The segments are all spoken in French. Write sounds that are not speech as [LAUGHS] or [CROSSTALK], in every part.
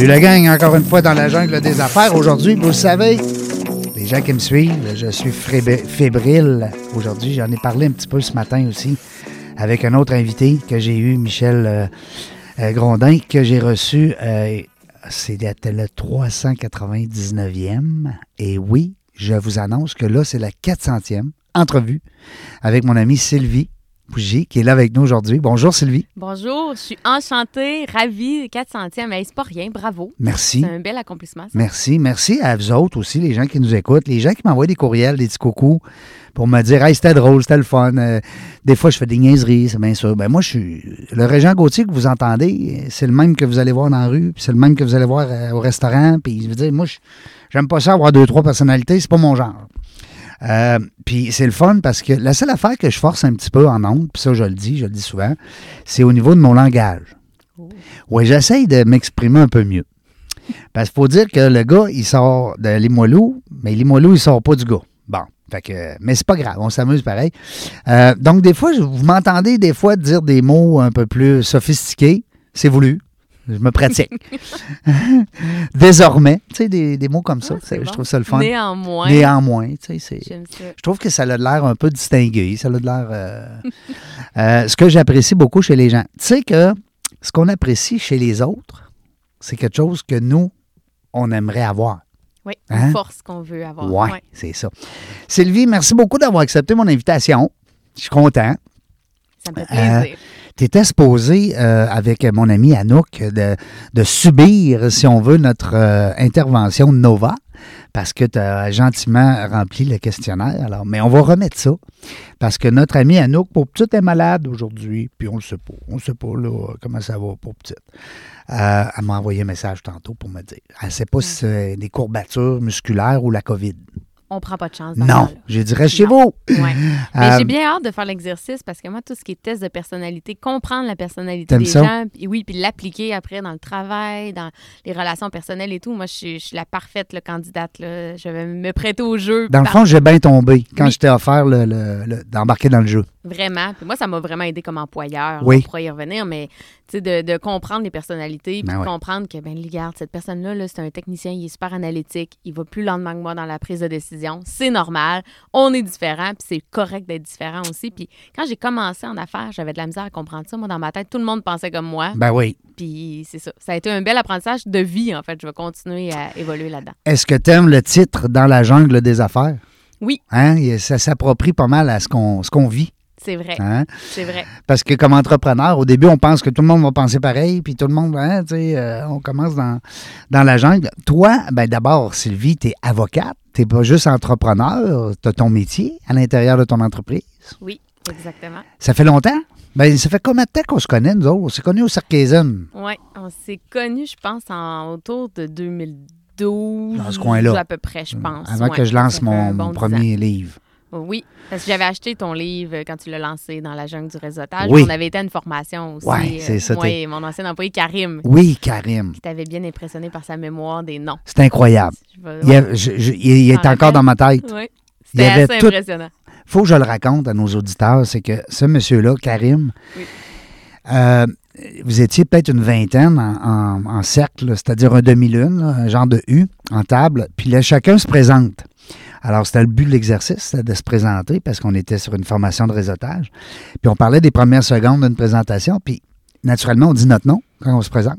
Salut la gang, encore une fois dans la jungle des affaires. Aujourd'hui, vous le savez, les gens qui me suivent, je suis fébrile. Aujourd'hui, j'en ai parlé un petit peu ce matin aussi avec un autre invité que j'ai eu, Michel euh, euh, Grondin, que j'ai reçu. euh, C'était le 399e. Et oui, je vous annonce que là, c'est la 400e entrevue avec mon amie Sylvie Pougy, qui est là avec nous aujourd'hui. Bonjour Sylvie. Bonjour, je suis enchantée, ravie, 400e, mais c'est pas rien, bravo. Merci. C'est un bel accomplissement. ça. Merci. Merci à vous autres aussi, les gens qui nous écoutent, les gens qui m'envoient des courriels, des petits coucous pour me dire Hey, c'était drôle, c'était le fun. Euh, des fois, je fais des niaiseries, c'est bien sûr. Ben, moi, je suis. Le Régent Gauthier que vous entendez, c'est le même que vous allez voir dans la rue, puis c'est le même que vous allez voir euh, au restaurant. Puis, je veux dire, moi, j'aime pas ça avoir deux, trois personnalités, c'est pas mon genre. Euh, puis c'est le fun parce que la seule affaire que je force un petit peu en ondes, puis ça je le dis, je le dis souvent, c'est au niveau de mon langage. Oui, j'essaye de m'exprimer un peu mieux. Parce qu'il faut dire que le gars, il sort de Limoilou, mais Limoilou, il sort pas du gars. Bon. Fait que, mais c'est pas grave, on s'amuse pareil. Euh, donc, des fois, vous m'entendez des fois dire des mots un peu plus sophistiqués. C'est voulu. Je me pratique. [LAUGHS] Désormais, tu sais, des, des mots comme ça. Ah, je trouve ça le fun. Néanmoins, Néanmoins, tu sais. Je trouve que ça a l'air un peu distingué. Ça a l'air. euh, [LAUGHS] euh, ce que j'apprécie beaucoup chez les gens. Tu sais que ce qu'on apprécie chez les autres, c'est quelque chose que nous, on aimerait avoir. Oui, Hein? une force qu'on veut avoir. Ouais, Ouais. c'est ça. Sylvie, merci beaucoup d'avoir accepté mon invitation. Je suis content. Ça me fait Euh, plaisir. Tu étais supposé, euh, avec mon ami Anouk, de, de subir, si on veut, notre euh, intervention Nova, parce que tu as gentiment rempli le questionnaire. Alors, mais on va remettre ça, parce que notre ami Anouk, pour petite, est malade aujourd'hui, puis on le sait pas. On ne sait pas là, comment ça va pour petite. Euh, elle m'a envoyé un message tantôt pour me dire. Elle ne sait pas si c'est des courbatures musculaires ou la COVID. On prend pas de chance. dans Non, dit reste chez Non. vous. Ouais. [LAUGHS] Mais Euh, j'ai bien hâte de faire l'exercice parce que moi, tout ce qui est test de personnalité, comprendre la personnalité des ça? gens, puis oui, puis l'appliquer après dans le travail, dans les relations personnelles et tout. Moi, je suis, je suis la parfaite candidate. Là. Je vais me prêter au jeu. Dans le fond, j'ai bien tombé quand Oui. je t'ai offert d'embarquer dans le jeu. Vraiment. Puis moi, ça m'a vraiment aidé comme employeur. Oui. On pourra y revenir, mais tu sais, de, de comprendre les personnalités, puis Ben de ouais. comprendre que, ben, regarde, cette personne-là, là, c'est un technicien, il est super analytique, il va plus lentement que moi dans la prise de décision. C'est normal. On est différent, puis c'est correct d'être différent aussi. Puis quand j'ai commencé en affaires, j'avais de la misère à comprendre ça. Moi, dans ma tête, tout le monde pensait comme moi. Ben oui. Puis c'est ça. Ça a été un bel apprentissage de vie, en fait. Je vais continuer à évoluer là-dedans. Est-ce que tu aimes le titre Dans la jungle des affaires? Oui. Hein? Ça s'approprie pas mal à ce qu'on ce qu'on vit. C'est vrai. Hein? C'est vrai. Parce que comme entrepreneur, au début, on pense que tout le monde va penser pareil, puis tout le monde, hein, tu sais, euh, on commence dans, dans la jungle. Toi, ben d'abord, Sylvie, tu es avocate, tu pas juste entrepreneur, tu as ton métier à l'intérieur de ton entreprise. Oui, exactement. Ça fait longtemps? Ben, ça fait combien de temps qu'on se connaît, nous autres? On s'est connus au Circaisienne. Oui, on s'est connus, je pense, en autour de 2012. Dans ce coin-là. À peu près, je pense. Avant Ouais, que je lance mon, premier livre. Oui, parce que j'avais acheté ton livre quand tu l'as lancé dans la jungle du réseautage. Oui. On avait été à une formation aussi. Ouais, c'est ça, Moi et mon ancien employé Karim, Oui, Karim. qui t'avait bien impressionné par sa mémoire des noms. C'est incroyable. Il, a- je- je- il- il est encore dans ma tête. Oui. C'était assez tout- impressionnant. faut que je le raconte à nos auditeurs, c'est que ce monsieur-là, Karim, Oui. euh, vous étiez peut-être une vingtaine en, en- en cercle, c'est-à-dire un demi-lune, un genre de U en table, puis là, chacun se présente. Alors, c'était le but de l'exercice, c'était de se présenter parce qu'on était sur une formation de réseautage. Puis on parlait des premières secondes d'une présentation, puis naturellement, on dit notre nom quand on se présente.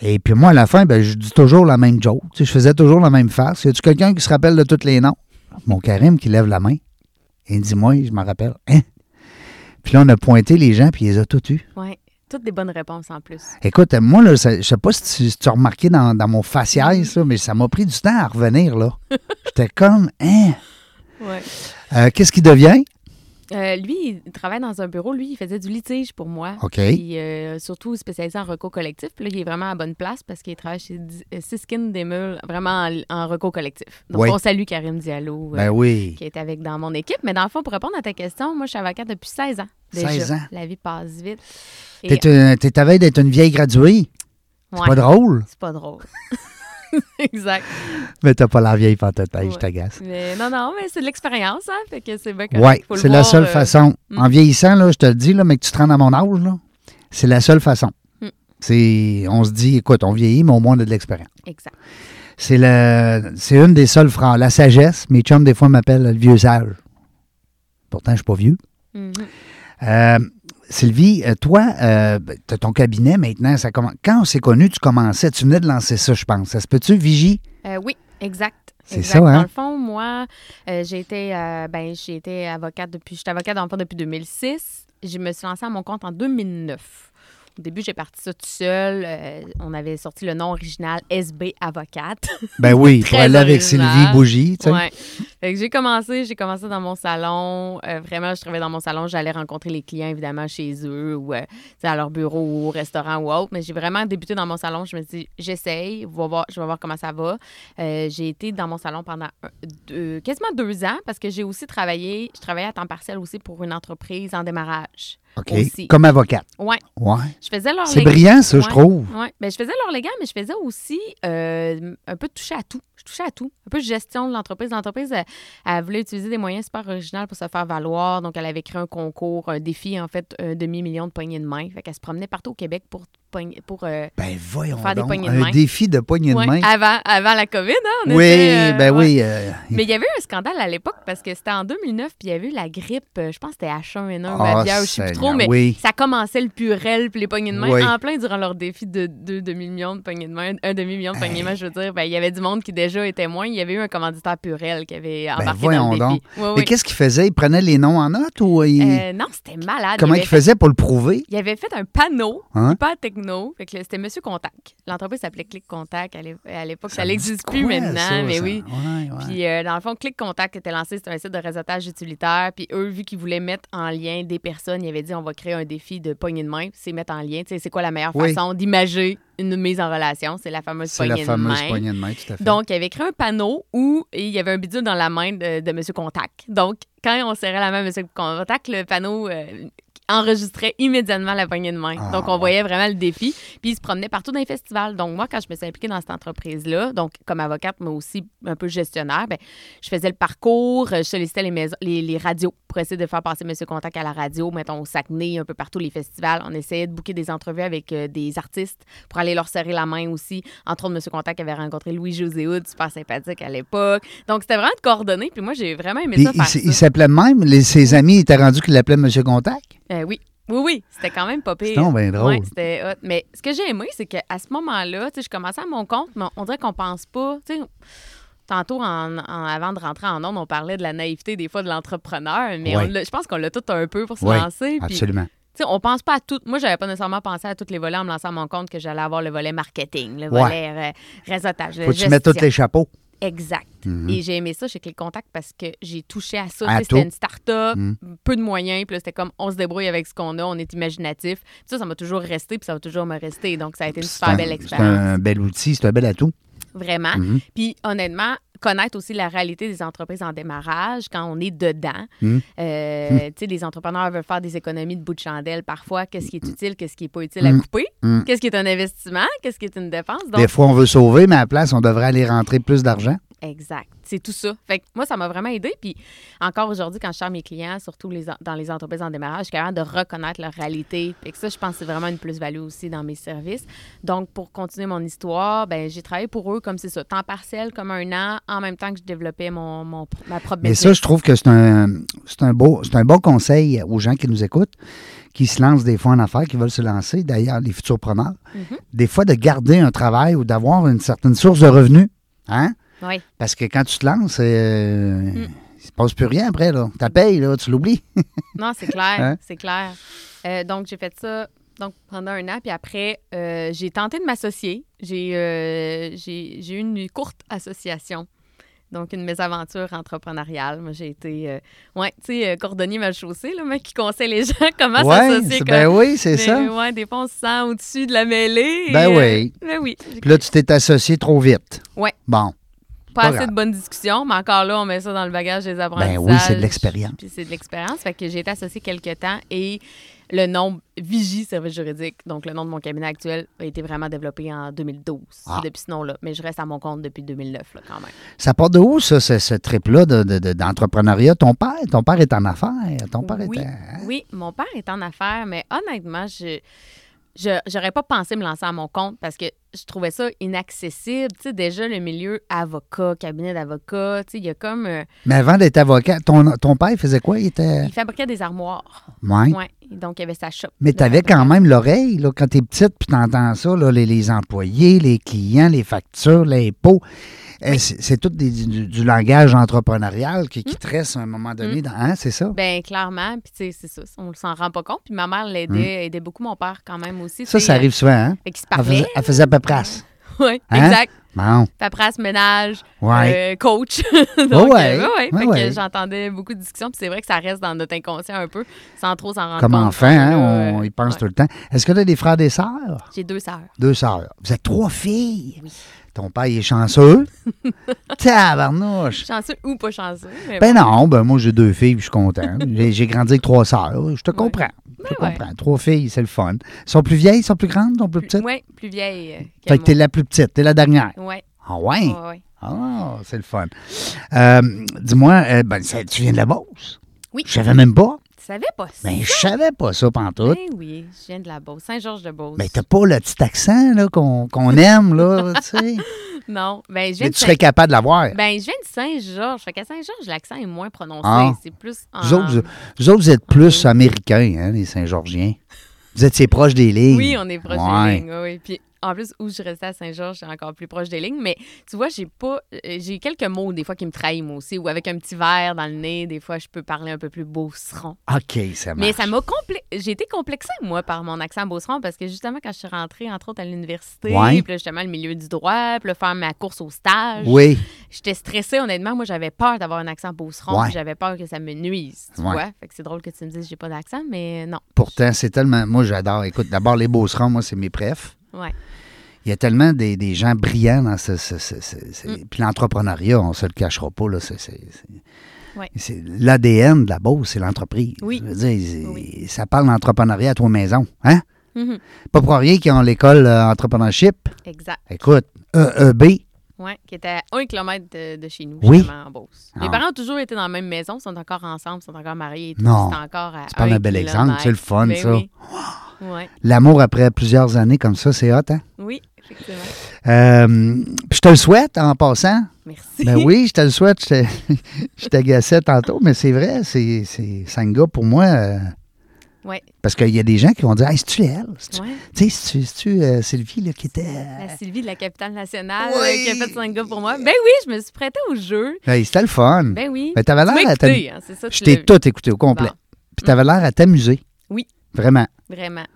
Et puis moi, à la fin, ben, je dis toujours la même joke. Tu sais, je faisais toujours la même face. Y a-tu quelqu'un qui se rappelle de tous les noms? Mon Karim qui lève la main. Et il dit, moi, je m'en rappelle. Hein? Puis là, on a pointé les gens, puis ils les ont tous eus. Toutes des bonnes réponses en plus. Écoute, moi, là, ça- je sais pas si tu, si tu as remarqué dans, dans mon faciès, là, mais ça m'a pris du temps à revenir, là. [LAUGHS] J'étais comme, hein? Ouais. Euh, Qu'est-ce qui devient? Euh, lui, il travaille dans un bureau. Lui, il faisait du litige pour moi. OK. Puis, euh, surtout spécialisé en recours collectif. Puis là, il est vraiment à bonne place parce qu'il travaille chez euh, Siskin des Meules, vraiment en, en recours collectif. Donc, Oui. on salue Karim Diallo, euh, Ben oui. qui est avec dans mon équipe. Mais dans le fond, pour répondre à ta question, moi, je suis avocate depuis 16 ans. Déjà. 16 ans? La vie passe vite. T'es à veille d'être une vieille graduée. C'est Ouais, pas drôle, C'est pas drôle. [LAUGHS] [LAUGHS] exact. mais t'as pas la vieille pantoute, Hey, je Ouais. t'agace. Mais non, non, mais c'est de l'expérience, hein. Fait que c'est bien Oui, c'est la voir, seule euh, façon. mm. En vieillissant, là, je te le dis, là, mais que tu te rends à mon âge, là, c'est la seule façon. Mm. C'est, on se dit, écoute, on vieillit, mais au moins on a de l'expérience. Exact. C'est le, c'est une des seules phrases. La sagesse, mes chums, des fois, m'appellent le vieux sage. Pourtant, je suis pas vieux. Mhm. Euh, Sylvie, euh, toi, euh, tu as ton cabinet maintenant. Ça commence. Quand on s'est connus, tu commençais, tu venais de lancer ça, je pense. Ça se peut-tu, Vigie? Euh, oui, exact. C'est ça, hein? Dans le fond, moi, euh, j'ai été, ben, j'ai été avocate depuis, j'étais avocate fond depuis 2006. Je me suis lancée à mon compte en 2009. Au début, j'ai parti ça tout seul. Euh, on avait sorti le nom original SB Avocate. [LAUGHS] Ben oui, pour aller avec. Sylvie Bougie, tu sais. Ouais. Fait que j'ai commencé, j'ai commencé dans mon salon. Euh, vraiment, je travaillais dans mon salon. J'allais rencontrer les clients, évidemment, chez eux ou euh, à leur bureau ou au restaurant ou autre. Mais j'ai vraiment débuté dans mon salon. Je me suis dit, j'essaye, voir- je vais voir comment ça va. J'ai été dans mon salon pendant un- deux- quasiment deux ans parce que j'ai aussi travaillé, je travaillais à temps partiel aussi pour une entreprise en démarrage. OK. Aussi. Comme avocate. Ouais. Ouais. Je faisais leur C'est brillant, ça, je trouve. Oui, mais je faisais leur légal, mais je faisais aussi euh, un peu toucher à tout. Touchais à tout. Un peu de gestion de l'entreprise. L'entreprise, elle, elle voulait utiliser des moyens super originaux pour se faire valoir. Donc, elle avait créé un concours, un défi, en fait, un demi-million de poignées de main. Fait qu'elle se promenait partout au Québec pour, pour euh, Ben voyons Faire des donc, poignées de un main. défi de poignée de ouais, main. avant, avant la COVID. Hein, on oui, était, euh, ben ouais. oui. euh, Mais il y avait eu un scandale à l'époque parce que c'était en 2009, puis il y avait eu la grippe, je pense que c'était H1N1 ou Ah, aviaire, je sais plus trop, mais oui. ça commençait le purel puis les poignées de main Oui. en plein durant leur défi de deux demi-millions de poignées de main, un demi-million de poignées de main, je veux dire. Ben, il y avait du monde qui déjà était moins. Il y avait eu un commanditaire purel qui avait embarqué dans Ben, voyons le donc. Oui, Mais qu'est-ce qu'il faisait? Il prenait les noms en note ou il- Euh, non, c'était malade. comment il, faisait pour le prouver? il avait fait un panneau Hein? hyper techno. Fait que c'était Monsieur Contact. L'entreprise s'appelait Click Contact à l'é- à l'époque. Ça n'existe plus quoi, maintenant, ça, mais ça? oui. Ouais, ouais. Puis, euh, dans le fond, Click Contact était lancé, c'était un site de réseautage utilitaire. Puis, eux, vu qu'ils voulaient mettre en lien des personnes, ils avaient dit on va créer un défi de poignée de main. C'est mettre en lien. Tu sais, c'est quoi la meilleure Oui. façon d'imager une mise en relation? C'est la fameuse C'est poignée la fameuse de main. poignée de main, tout à fait. Donc, il avait créé un panneau où il y avait un bidule dans la main de, de M. Contact. Donc, quand on serrait la main de M. Contact, le panneau euh, enregistrait immédiatement la poignée de main. Ah, donc, on ouais. voyait vraiment le défi. Puis, il se promenait partout dans les festivals. Donc, moi, quand je me suis impliquée dans cette entreprise-là, donc comme avocate, mais aussi un peu gestionnaire, ben, je faisais le parcours, je sollicitais les, maisons, les, les radios pour essayer de faire passer M. Contact à la radio, mettons au Saguenay, un peu partout les festivals. On essayait de booker des entrevues avec euh, des artistes pour aller leur serrer la main aussi. Entre autres, M. Contact avait rencontré Louis-José Hood, super sympathique à l'époque. Donc, c'était vraiment de coordonner. Puis moi, j'ai vraiment aimé Puis ça il, faire s- ça. il s'appelait même, les- ses amis étaient rendus qu'il l'appelait Monsieur Contact? Euh, oui. Oui, oui, c'était quand même pas pire. Donc bien drôle. Ouais, c'était hot. Mais ce que j'ai aimé, c'est qu'à ce moment-là, tu sais, je commençais à mon compte, mais on dirait qu'on pense pas. Tu sais, tantôt, en, en- avant de rentrer en ondes, on parlait de la naïveté des fois de l'entrepreneur, mais Ouais. on l'a- je pense qu'on l'a tout un peu pour se Ouais, lancer. Absolument. tu sais, on pense pas à tout. Moi, j'avais pas nécessairement pensé à tous les volets en me lançant à mon compte que j'allais avoir le volet marketing, le volet euh, réseautage, le Faut que tu mettes tous les chapeaux. Exact. Mhm. Et j'ai aimé ça chez Click Contact parce que j'ai touché à ça. C'était une start-up, Mhm. peu de moyens, puis là, c'était comme on se débrouille avec ce qu'on a, on est imaginatif. Puis ça, ça m'a toujours resté, puis ça va toujours me rester. Donc, ça a été une C'est super un- belle C'est expérience. un bel outil, c'est un bel atout. Vraiment. Mhm. Puis honnêtement, connaître aussi la réalité des entreprises en démarrage quand on est dedans. Mhm. Euh, Tu sais, les entrepreneurs veulent faire des économies de bout de chandelle parfois. Qu'est-ce qui est utile, qu'est-ce qui n'est pas utile à Mhm. couper? Mhm. Qu'est-ce qui est un investissement? Qu'est-ce qui est une dépense? Donc, Des fois, on veut sauver, mais à la place, on devrait aller rentrer plus d'argent. Exact. C'est tout ça. Fait que moi, ça m'a vraiment aidé. Puis encore aujourd'hui, quand je sers mes clients, surtout les, dans les entreprises en démarrage, je suis capable de reconnaître leur réalité. Fait que ça, je pense que c'est vraiment une plus-value aussi dans mes services. Donc, pour continuer mon histoire, ben j'ai travaillé pour eux comme c'est ça, temps partiel, comme un an, en même temps que je développais mon, mon- ma propre Mais ça, je trouve que c'est un, c'est un, beau, un bon conseil aux gens qui nous écoutent, qui se lancent des fois en affaires, qui veulent se lancer, d'ailleurs, les futurs preneurs. Mhm. Des fois, de garder un travail ou d'avoir une certaine source de revenus. Hein? Oui, Parce que quand tu te lances, euh, Mm. il se passe plus rien après. Là. Ta paye, là, tu l'oublies. [LAUGHS] non, c'est clair, Hein? c'est clair. Euh, donc, j'ai fait ça donc, pendant un an, puis après, euh, j'ai tenté de m'associer. J'ai euh, j'ai eu une courte association Donc, une mésaventure entrepreneuriale. Moi, j'ai été, euh, ouais, tu sais, euh, cordonnier mal chaussé, là, mec qui conseille les [LAUGHS] gens comment Ouais, s'associer. c'est- ben comme- oui, c'est ça. Ouais, des fois, on se sent au-dessus de la mêlée. et, Ben euh, oui. ben oui. Puis là, tu t'es associé trop vite. Ouais. Bon. Pas pas assez grave. de bonnes discussions, mais encore là, on met ça dans le bagage des apprentissages. Ben oui, c'est de l'expérience. Puis c'est de l'expérience. Fait que j'ai été associée quelques temps et le nom Vigie Service juridique, donc le nom de mon cabinet actuel, a été vraiment développé en 2012, Ah. depuis ce nom-là. Mais je reste à mon compte depuis 2009, là, quand même. Ça part de où, ça, ce, ce trip-là de- de- de- d'entrepreneuriat? ton père, ton père est en affaires. Ton père oui, est en- oui, mon père est en affaires, mais honnêtement, je je- j'aurais pas pensé me lancer à mon compte parce que je trouvais ça inaccessible. Tu sais, déjà, le milieu avocat, cabinet d'avocat, tu sais, il y a comme... euh, Mais avant d'être avocat, ton, ton père il faisait quoi? Il était. il fabriquait des armoires. Ouais. Ouais. Donc, il y avait sa shop. Mais tu avais quand même l'oreille, là, quand tu es petite, puis tu entends ça, là, les, les employés, les clients, les factures, l'impôt. Euh, C'est c'est tout des- du, du langage entrepreneurial qui, qui te reste à un moment donné. Dans, hein, c'est ça? Ben clairement, puis tu sais, c'est ça, on s'en rend pas compte. Puis ma mère l'aidait, aidait beaucoup mon père quand même aussi. Ça, ça arrive souvent, hein? Fait qu'il se Elle faisait, elle faisait paperasse. [LAUGHS] Oui, Hein? exact. Bon. Paperasse, ménage, Ouais. euh, coach. [LAUGHS] Donc, ouais, euh, ouais, ouais, Fait que ouais. j'entendais beaucoup de discussions. Puis c'est vrai que ça reste dans notre inconscient un peu, sans trop s'en rendre Comme compte. enfant, hein, Là, on euh, y pense tout le temps. Est-ce que tu as des frères et des sœurs? J'ai deux sœurs. Deux sœurs. Vous êtes trois filles? Oui. Ton père, il est chanceux. [LAUGHS] Tabarnouche. Chanceux ou pas chanceux. Mais Ben bon. non, ben moi j'ai deux filles, puis je suis content. [LAUGHS] J'ai j'ai grandi avec trois sœurs. Je te comprends. Je te Ben ouais. comprends. Trois filles, c'est le fun. Elles sont plus vieilles, elles sont plus grandes, sont plus petites? Oui, plus vieille. euh, que Fait que t'es moi. la plus petite, t'es la dernière. Ouais, Ah ouais? ouais, ouais. Ah, c'est le fun. Euh, Dis-moi, euh, ben, ça- tu viens de la Beauce? Oui. Je savais même pas. Savais pas ça? Ben, je savais pas ça pantoute. Ben oui, je viens de la Beauce, Saint-Georges-de-Beauce. Ben, t'as pas le petit accent là, qu'on qu'on [LAUGHS] aime, là, tu sais. non, ben je viens Mais de tu serais capable de l'avoir. Ben, je viens de Saint-Georges. Fait qu'à Saint-Georges, l'accent est moins prononcé. Ah. C'est plus. Vous autres, vous, vous autres, vous êtes plus américains, hein, les Saint-Georgiens. Vous êtes c'est proche des lignes. Oui, on est proche Ouais. des lignes. Oui, oui. Puis en plus, où je restais à Saint-Georges, c'est encore plus proche des lignes. Mais tu vois, j'ai pas. euh, J'ai quelques mots des fois qui me trahissent moi aussi. Ou avec un petit verre dans le nez, des fois, je peux parler un peu plus beauceron. OK, ça marche. Mais ça m'a complé... J'ai été complexée, moi, par mon accent beauceron parce que justement, quand je suis rentrée, entre autres, à l'université, Ouais. puis là, justement, le milieu du droit, puis là, faire ma course au stage, Oui, j'étais stressée, honnêtement. Moi, j'avais peur d'avoir un accent beauceron, Ouais. j'avais peur que ça me nuise, tu Ouais. vois. Fait que c'est drôle que tu me dises que j'ai pas d'accent, mais non. pourtant, c'est tellement... Moi, j'adore. Écoute, d'abord, les Beaucerons, moi, c'est mes préfs. Ouais. Il y a tellement des, des gens brillants dans ce... ce- ce- ce- ce- Mm. Puis l'entrepreneuriat, on se le cachera pas, là, c'est... Ouais. L'ADN de la Beauce, c'est l'entreprise. Oui. Je veux dire, c'est- Oui. ça parle d'entrepreneuriat à trois maisons, hein? Mhm. Pas pour rien qu'ils ont l'école euh, entrepreneurship. Exact. Écoute, EEB, Oui, qui était à un kilomètre de, de chez nous, Oui. justement, en Beauce. Ah. Mes parents ont toujours été dans la même maison, sont encore ensemble, sont encore mariés et tout. Non. C'est encore à Tu parles d'un bel exemple, c'est le fun, Ben ça. Oui. Ouais. l'amour après plusieurs années comme ça, c'est hot, hein? oui, effectivement. Euh, puis je te le souhaite en passant. Merci. Ben oui, je te le souhaite. Je [LAUGHS] t'agaçais tantôt, mais c'est vrai, c'est gars pour moi. euh, Ouais. parce qu'il y a des gens qui vont dire Hey, c'est-tu elle? Tu sais, c'est-tu c'est-tu, euh, Sylvie là, qui était. euh, La Sylvie de la capitale nationale Oui. euh, qui a fait gars pour moi. Ben oui, je me suis prêtée au jeu. Hey, c'était le fun. Ben oui. Mais t'avais Tu l'air à écouté, hein. Je tu t'ai tout écouté au complet. Bon, Puis t'avais l'air à t'amuser. Oui. Vraiment. Vraiment.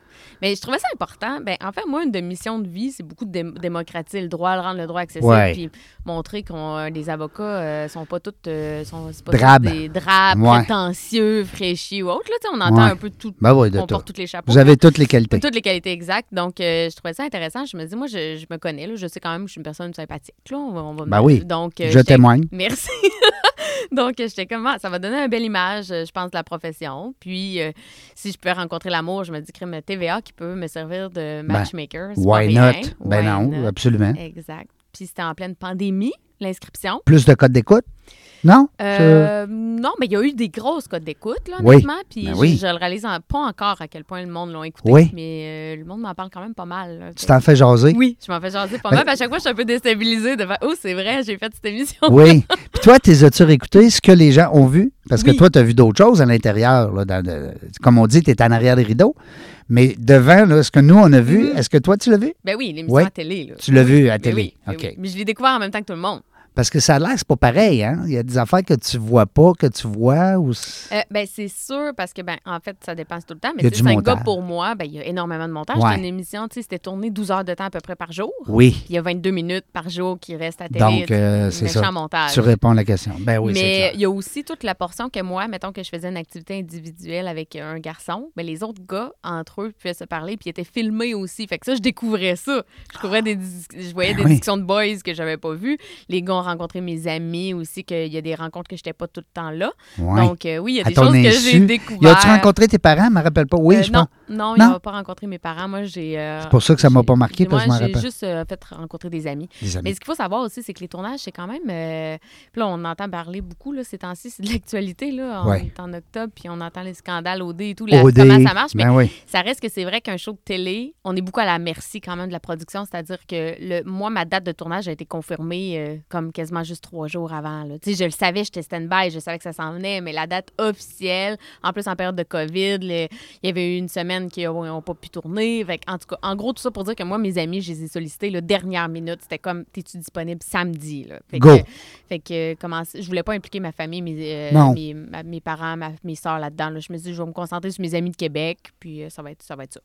Mais je trouvais ça important. Ben, en fait, moi, une de missions de vie, c'est beaucoup de dé- démocratiser le droit, le rendre le droit accessible, Ouais. puis montrer qu'on euh, les avocats euh, sont pas tous euh, sont, pas tous des drabes, Ouais. prétentieux, fraîchis ou autres. Là, on entend Ouais. un peu tout. Ben oui, de on tout. porte tous les chapeaux. Vous avez toutes les qualités. toutes les qualités exactes. Donc, euh, je trouvais ça intéressant. Je me dis, moi, je, je me connais. Là, je sais quand même que je suis une personne sympathique. Là, on va, on va Ben oui. Donc, euh, Je témoigne. Merci. [LAUGHS] Donc, j'étais comme, ah, ça va donner une belle image, je pense, de la profession. Puis, euh, si je peux rencontrer l'amour, je me dis, crime TVA qui peut me servir de matchmaker. c'est pas Why not? Ben Why non, not? absolument. Exact. Puis, c'était en pleine pandémie, l'inscription. Plus de codes d'écoute? Non? Euh, non, mais il y a eu des grosses codes d'écoute, là, Oui. honnêtement. Puis Ben je- oui. je, le réalise en- pas encore à quel point le monde l'a écouté. Oui. Mais euh, le monde m'en parle quand même pas mal. là, Tu t'en fais jaser? Oui, je m'en fais jaser pas Ben- mal. puis à chaque fois, je suis un peu déstabilisée de faire Oh, c'est vrai, j'ai fait cette émission. Oui. [LAUGHS] Puis toi, t'es as-tu réécouté ce que les gens ont vu? Parce que toi, tu as vu d'autres choses à l'intérieur. comme on dit, tu es en arrière des rideaux. Mais devant, là, ce que nous, on a vu, Mhm. est-ce que toi, tu l'as vu? Ben oui, l'émission Ouais. à télé. Là. Tu l'as vu à Ben télé. ben OK. oui. Mais je l'ai découvert en même temps que tout le monde. Parce que ça a l'air c'est pas pareil, hein? Il y a des affaires que tu vois pas, que tu vois. Ou... c'est- Euh, ben, c'est sûr, parce que, ben, en fait, ça dépense tout le temps. Mais du cinq gars pour moi, ben, il y a énormément de montage. Ouais. C'est une émission, tu sais, c'était tourné 12 heures de temps à peu près par jour. Oui. Puis il y a 22 minutes par jour qui restent à télé. Donc, euh, c'est ça. montage. Tu réponds à la question. Ben oui, c'est mais il y a aussi toute la portion que moi, mettons que je faisais une activité individuelle avec un garçon, mais les autres gars, entre eux, pouvaient se parler, puis ils étaient filmés aussi. Fait que ça, je découvrais ça. Je, découvrais des dis- je voyais Ben des oui. discussions de boys que j'avais pas vues. Les gars ont rencontré mes amis aussi, qu'il y a des rencontres que j'étais pas tout le temps là. Ouais. Donc, euh, oui, il y a des choses que j'ai découvertes. Y a-tu rencontré tes parents? Je me rappelle pas. Oui, Euh, je non, pense. non, il n'a pas rencontré mes parents. Moi, j'ai. euh, C'est pour ça que ça m'a j'ai- pas marqué, parce que je m'en J'ai juste euh, fait rencontrer des amis. Des amis. Mais ce qu'il faut savoir aussi, c'est que les tournages, c'est quand même. puis là, on entend parler beaucoup là, ces temps-ci, c'est de l'actualité. Là. On Ouais. est en octobre, puis on entend les scandales OD et tout, OD, comment ça marche. Mais Ben oui. ça reste que c'est vrai qu'un show de télé, on est beaucoup à la merci quand même de la production. C'est-à-dire que le, moi, ma date de tournage a été confirmée euh, comme quasiment juste trois jours avant. là. Je le savais, j'étais stand-by, je savais que ça s'en venait, mais la date officielle, en plus en période de COVID, le- il y avait eu une semaine qui n'ont pas pu tourner. Fait en tout cas, en gros, tout ça pour dire que moi, mes amis, je les ai sollicités la dernière minute. C'était comme, t'es-tu disponible samedi? Là? Fait Go. Que, fait que, comment, je voulais pas impliquer ma famille, mes, euh, mes, ma- mes parents, ma- mes soeurs là-dedans. là. Je me suis dit, je vais me concentrer sur mes amis de Québec, puis euh, ça va être ça. Va être ça.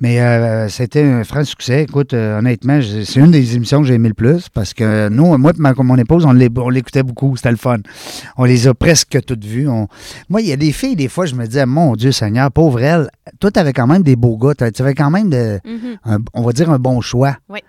Mais euh, c'était un franc succès. Écoute, honnêtement, c'est une des émissions que j'ai aimé le plus parce que nous, moi et ma- mon épouse, on l'é- on l'écoutait beaucoup. C'était le fun. On les a presque toutes vues. On- Moi, il y a des filles, des fois, je me disais, mon Dieu Seigneur, pauvre elle, toi, tu avais quand même des beaux gars. Tu avais quand même, de, Mhm. un- on va dire, un bon choix. Oui.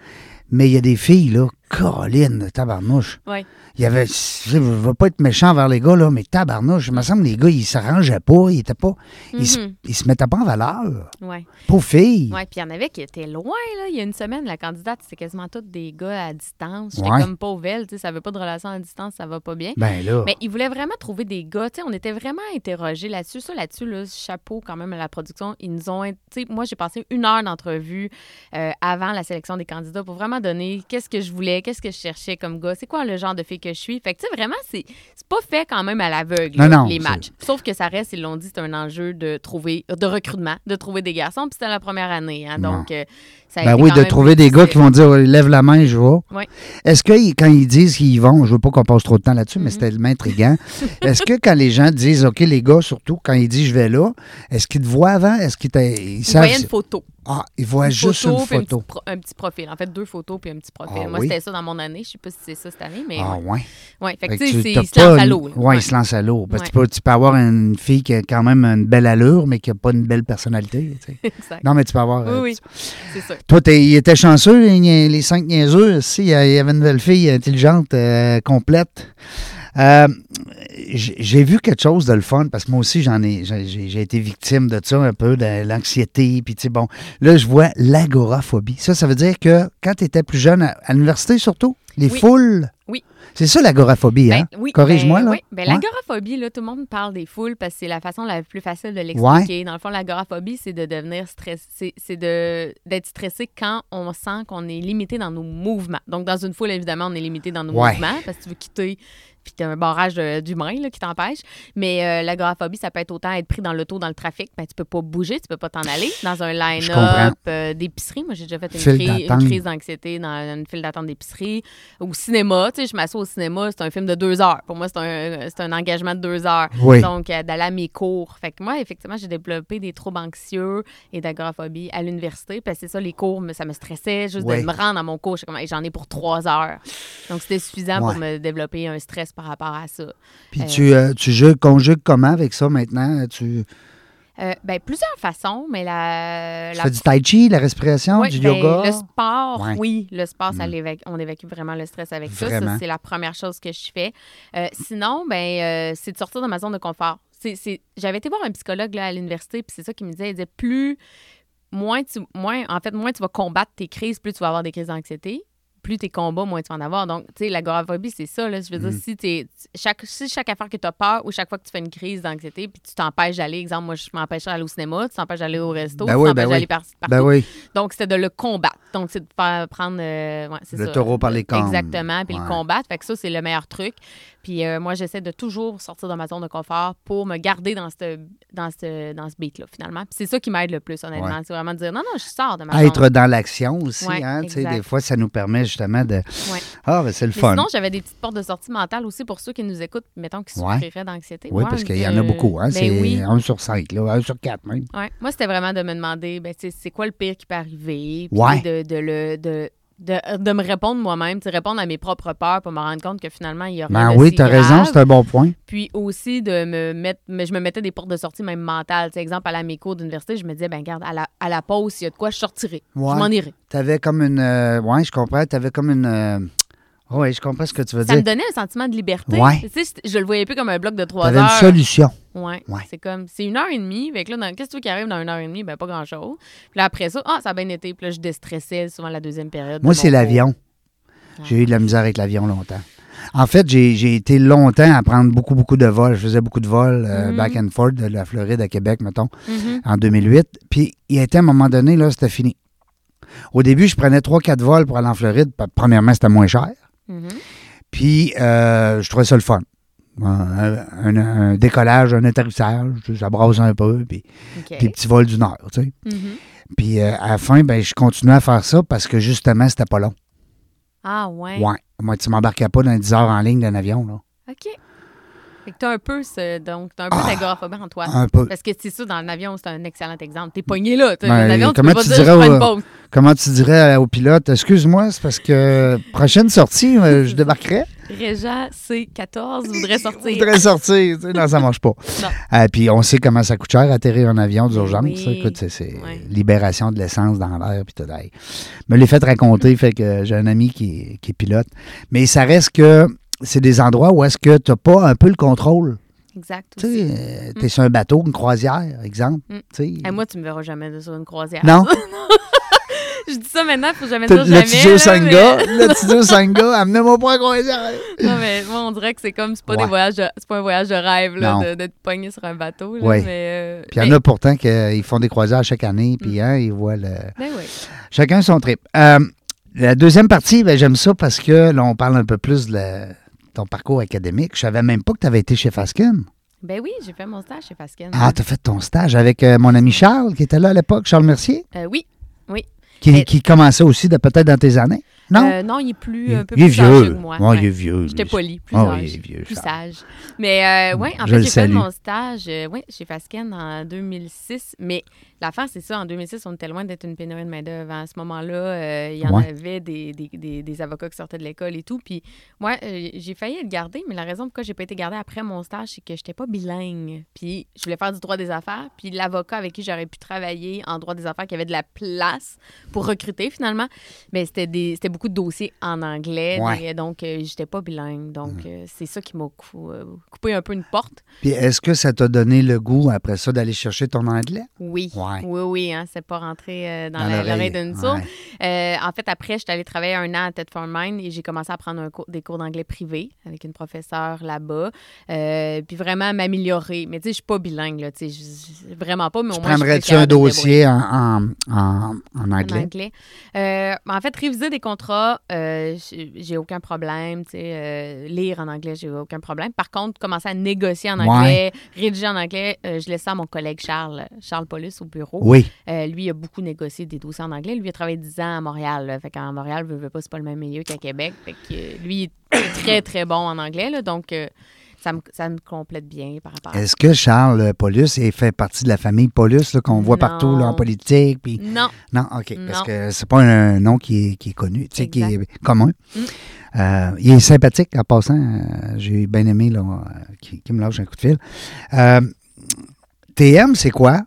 Mais il y a des filles, là, Caroline, tabarnouche. Oui. Il y avait, je ne veux pas être méchant vers les gars, là, mais tabarnouche, il me semble que les gars, ils s'arrangeaient pas, ils étaient pas, ils, se, Mhm. ils se mettaient pas en valeur. Ouais. Filles. Ouais, puis il y en avait qui étaient loin, là. Il y a une semaine, la candidate, c'était quasiment toutes des gars à distance. J'étais Ouais. comme pauvre elle, tu sais, ça veut pas de relation à distance, ça va pas bien. Ben là. Mais ils voulaient vraiment trouver des gars. Tu sais, on était vraiment interrogés là-dessus. Ça, là-dessus, là, chapeau quand même à la production. Ils nous ont. tu sais, moi, j'ai passé une heure d'entrevue euh, avant la sélection des candidats pour vraiment donner qu'est-ce que je voulais, qu'est-ce que je cherchais comme gars, c'est quoi le genre de fille que je suis? Fait que, tu sais, vraiment, c'est c'est pas fait quand même à l'aveugle, les c'est- matchs. Sauf que ça reste, ils l'ont dit, c'est un enjeu de trouver, de recrutement, de trouver des garçons. Puis c'était la première année. hein, donc, euh, ça a Ben été oui, quand de même trouver des gars qui vont dire euh, lève la main, je vais. Oui. Est-ce que quand ils disent qu'ils vont, je veux pas qu'on passe trop de temps là-dessus, mais Mhm. c'était tellement intriguant. [LAUGHS] Est-ce que quand les gens disent OK, les gars, surtout quand ils disent je vais là, est-ce qu'ils te voient avant? Est-ce qu'ils t'a- ils Ils savent? voyaient une photo. Ah, ils voient Une juste photo, une puis un photo. petit pro- un petit profil. En fait, deux photos puis un petit profil. Ah Moi, oui? c'était ça dans mon année. Je sais pas si c'est ça cette année, mais Ah, ouais. ouais. Fait que tu sais, il se lance à l'eau. Ouais, il se lance à l'eau. Parce que Ouais. tu, peux, tu peux avoir une fille qui a quand même une belle allure, mais qui n'a pas une belle personnalité. tu sais. [LAUGHS] exact. Non, mais tu peux avoir. euh, Oui, oui, c'est ça. Toi, t'es- il était chanceux, les, cinq niaiseux. Si, il y a- il y avait une belle fille intelligente, euh, complète. Euh, j'ai vu quelque chose de le fun parce que moi aussi, j'en ai, j'ai- été victime de ça un peu, de l'anxiété. Puis, tu sais, bon, là, je vois l'agoraphobie. Ça, ça veut dire que quand tu étais plus jeune, à, à l'université surtout, les Oui. foules? Oui. C'est ça l'agoraphobie, hein? Ben, oui, Corrige-moi, ben, là. Oui. Ben, Ouais. L'agoraphobie, là, tout le monde parle des foules parce que c'est la façon la plus facile de l'expliquer. Dans le fond, l'agoraphobie, c'est de devenir stressé, c'est de- d'être stressé quand on sent qu'on est limité dans nos mouvements. Donc, dans une foule, évidemment, on est limité dans nos Ouais. mouvements parce que tu veux quitter puis tu as un barrage d'humains qui t'empêche. Mais euh, l'agoraphobie, ça peut être autant être pris dans l'auto, dans le trafic. Ben, tu peux pas bouger, tu peux pas t'en aller. Dans un line-up euh, d'épicerie, moi, j'ai déjà fait une, cri- crise d'anxiété dans une file d'attente d'épicerie. Au cinéma, tu sais, je m'assois au cinéma, c'est un film de deux heures. Pour moi, c'est un, un engagement de deux heures. Oui. Donc, euh, d'aller à mes cours. Fait que moi, effectivement, j'ai développé des troubles anxieux et d'agoraphobie à l'université. Parce que c'est ça, les cours, ça me stressait. Juste Oui. de me rendre à mon cours, j'en ai pour trois heures. Donc, c'était suffisant Ouais. pour me développer un stress par rapport à ça. Puis Euh, tu, euh, tu jugues- conjugues comment avec ça maintenant? Tu, Euh, ben, plusieurs façons, mais la. tu la fais du tai chi, la respiration, du ben, yoga? Le sport, Ouais. oui. Le sport, ça Mm. on évacue vraiment le stress avec ça. Vraiment. Ça, c'est la première chose que je fais. Euh, sinon, ben, euh, c'est de sortir de ma zone de confort. J'avais été voir un psychologue là, à l'université, puis c'est ça qu'il me disait. Il disait plus, moins tu, moins, en fait, moins tu vas combattre tes crises, plus tu vas avoir des crises d'anxiété. Plus tes combats, moins tu vas en avoir. Donc, tu sais, l'agoraphobie, c'est ça. Là. Je veux Mm. dire, si, t'es, chaque, si chaque affaire que tu as peur ou chaque fois que tu fais une crise d'anxiété, puis tu t'empêches d'aller, exemple, moi, je m'empêche d'aller au cinéma, tu t'empêches d'aller au resto, Ben tu oui, t'empêches ben oui. d'aller par, partout. Ben oui. Donc, c'était de le combattre. Donc, c'est de faire prendre. euh, ouais, c'est Le ça. taureau par les cornes. Exactement. Puis Ouais. le combattre. Fait que ça, c'est le meilleur truc. Puis euh, moi, j'essaie de toujours sortir de ma zone de confort pour me garder dans ce, dans ce, dans ce beat-là, finalement. Puis c'est ça qui m'aide le plus, honnêtement. Ouais. C'est vraiment de dire non, non, je sors de ma zone. Être dans l'action aussi, hein, tu des fois, ça nous permet justement de. Ouais. Ah, ben c'est le Mais fun. sinon, j'avais des petites portes de sortie mentale aussi pour ceux qui nous écoutent, mettons, qui Ouais. souffriraient d'anxiété. oui, parce qu'il y en a euh, beaucoup. Hein? ben c'est oui. 1 sur 5, là, 1 sur 4 même. Ouais. Moi, c'était vraiment de me demander, ben, c'est quoi le pire qui peut arriver? Puis de, de, le, de, de, de me répondre moi-même, sais, répondre à mes propres peurs pour me rendre compte que finalement, il y a rien Ben de oui, si as raison, grave. c'est un bon point. Puis aussi de me mettre, mais je me mettais des portes de sortie même mentales. Tu sais, exemple, à mes cours d'université, je me disais, ben regarde, à la, à la pause, s'il y a de quoi, je sortirai. Ouais. Je m'en irai. Tu avais comme une. euh, ouais, je comprends. Tu avais comme une. euh, oui, je comprends ce que tu veux Ça me dire. donnait un sentiment de liberté. Ouais. Tu sais, je le voyais plus comme un bloc de trois avais une heures. solution. Ouais. Ouais. C'est comme, c'est une heure et demie. Fait que là, qu'est-ce que tu veux qui arrive dans une heure et demie? Ben, pas grand-chose. Puis là, après ça, ah, ça a bien été. Puis là, je déstressais souvent la deuxième période. de Moi, c'est l'avion. J'ai eu de la misère avec l'avion longtemps. En fait, j'ai été longtemps à prendre beaucoup, beaucoup de vols. Je faisais beaucoup de vols euh, Mhm. back and forth de la Floride à Québec, mettons, Mhm. en 2008. Puis, il y a été un moment donné, là, c'était fini. Au début, je prenais 3-4 vols pour aller en Floride. Premièrement, c'était moins cher. Mhm. Puis, euh, je trouvais ça le fun. Un, un- un décollage, un atterrissage, ça brasse un peu, puis, OK. puis petit vol d'une heure, tu sais. Mhm. Puis, euh, à la fin, ben, je continuais à faire ça parce que, justement, c'était pas long. Ah, ouais. Ouais. Moi, tu m'embarquais pas dans 10 heures en ligne d'un avion, là. OK. Fait que t'as un peu ce, donc, t'as un peu Ah. d'agoraphobie en toi. Un peu. Parce que c'est ça, dans l'avion, c'est un excellent exemple. T'es pogné là. T'as Ben, l'avion, tu comment peux pas tu dire, je dirais prends au- une pause. Comment tu dirais au pilote, excuse-moi, c'est parce que prochaine sortie, euh, je débarquerai? Réja C14 voudrait Je [LAUGHS] sortir. voudrais sortir. Tu sais, non, ça marche pas. Euh, puis on sait comment ça coûte cher atterrir un avion d'urgence. Oui. Écoute, c'est, libération de l'essence dans l'air. Puis. Me l'ai fait raconter, fait que j'ai un ami qui, qui est pilote. Mais ça reste que c'est des endroits où est-ce que tu n'as pas un peu le contrôle. Exact. Tu sais, tu es sur un bateau, une croisière, exemple. Mm. Moi, tu me verras jamais sur une croisière. [LAUGHS] non? Je dis ça maintenant, faut jamais dire Le jamais. là, Sangha, mais- [LAUGHS] le studio Sangha, amenez-moi pas en croisière. [LAUGHS] Non, mais moi, on dirait que c'est comme, c'est pas, Ouais. des voyages de- c'est pas un voyage de rêve, là, de, de te pogner sur un bateau. Là, mais, euh, Puis il y en a pourtant qu'ils font des croisières chaque année, puis Mm. hein, ils voient le. ben oui. Chacun son trip. Euh, la deuxième partie, ben, j'aime ça parce que là, on parle un peu plus de la- ton parcours académique. Je savais même pas que tu avais été chez Fasken. Ben oui, j'ai fait mon stage chez Fasken. Ah, tu as fait ton stage avec euh, mon ami Charles, qui était là à l'époque, Charles Mercier, Euh, oui. qui, Mais- qui commençait aussi peut-être dans tes années. Non? Euh, non, il est plus, il, un peu plus âgé vieux. que moi. Ouais, Ouais. il est vieux. J'étais poli, plus Ah oui, il est vieux, plus sage. Mais euh, ouais, en Je fait, j'ai fait mon stage ouais, chez Fasken en 2006. Mais l'affaire, c'est ça, en 2006, on était loin d'être une pénurie de main-d'œuvre. À ce moment-là, euh, il y en Ouais. avait des, des, des- des avocats qui sortaient de l'école et tout. Puis moi, euh, j'ai failli être gardée, mais la raison pourquoi j'ai pas été gardée après mon stage, c'est que j'étais pas bilingue. Puis je voulais faire du droit des affaires. Puis l'avocat avec qui j'aurais pu travailler en droit des affaires, qui avait de la place pour recruter finalement, mais c'était des- c'était beaucoup de dossiers en anglais. Ouais. donc, euh, j'étais pas bilingue. Donc, euh, c'est ça qui m'a cou- coupé un peu une porte. Puis est-ce que ça t'a donné le goût après ça d'aller chercher ton anglais? Oui. Ouais. Oui, oui, hein, c'est pas rentré euh, dans, Dans la- l'oreille. d'une sourde. Ouais. Euh, en fait, après, j'étais allée travailler un an à Ted for Mind et j'ai commencé à prendre un cours- des cours d'anglais privé avec une professeure là-bas. Euh, puis vraiment m'améliorer. Mais tu sais, je suis pas bilingue, là. Tu sais, je- je- vraiment pas, mais au Tu moins. je suis prendrais-tu un dossier en, en, en- en en anglais? anglais. En fait, réviser des contrats, j'ai aucun problème. tu sais, lire en anglais, j'ai aucun problème. Par contre, commencer à négocier en Ouais. anglais, rédiger en anglais, je laisse ça à mon collègue Charles, Charles Paulus au bureau. Oui. Euh, lui, il a beaucoup négocié des dossiers en anglais. Lui, il a travaillé 10 ans à Montréal. Là. Fait qu'en Montréal, veut, veut pas, c'est pas le même milieu qu'à Québec. Fait que euh, lui, il est très, très bon en anglais. Là. Donc, euh, ça, me, ça me complète bien par rapport à Est-ce que Charles Paulus est fait partie de la famille Paulus qu'on voit partout là, en politique? Puis... Non. Non, OK. Parce que c'est pas un nom qui est, qui est connu, tu sais, qui est commun. Mm. Euh, il est sympathique en passant. euh, J'ai bien aimé là, euh, qui, qui me lâche un coup de fil. TM, c'est quoi?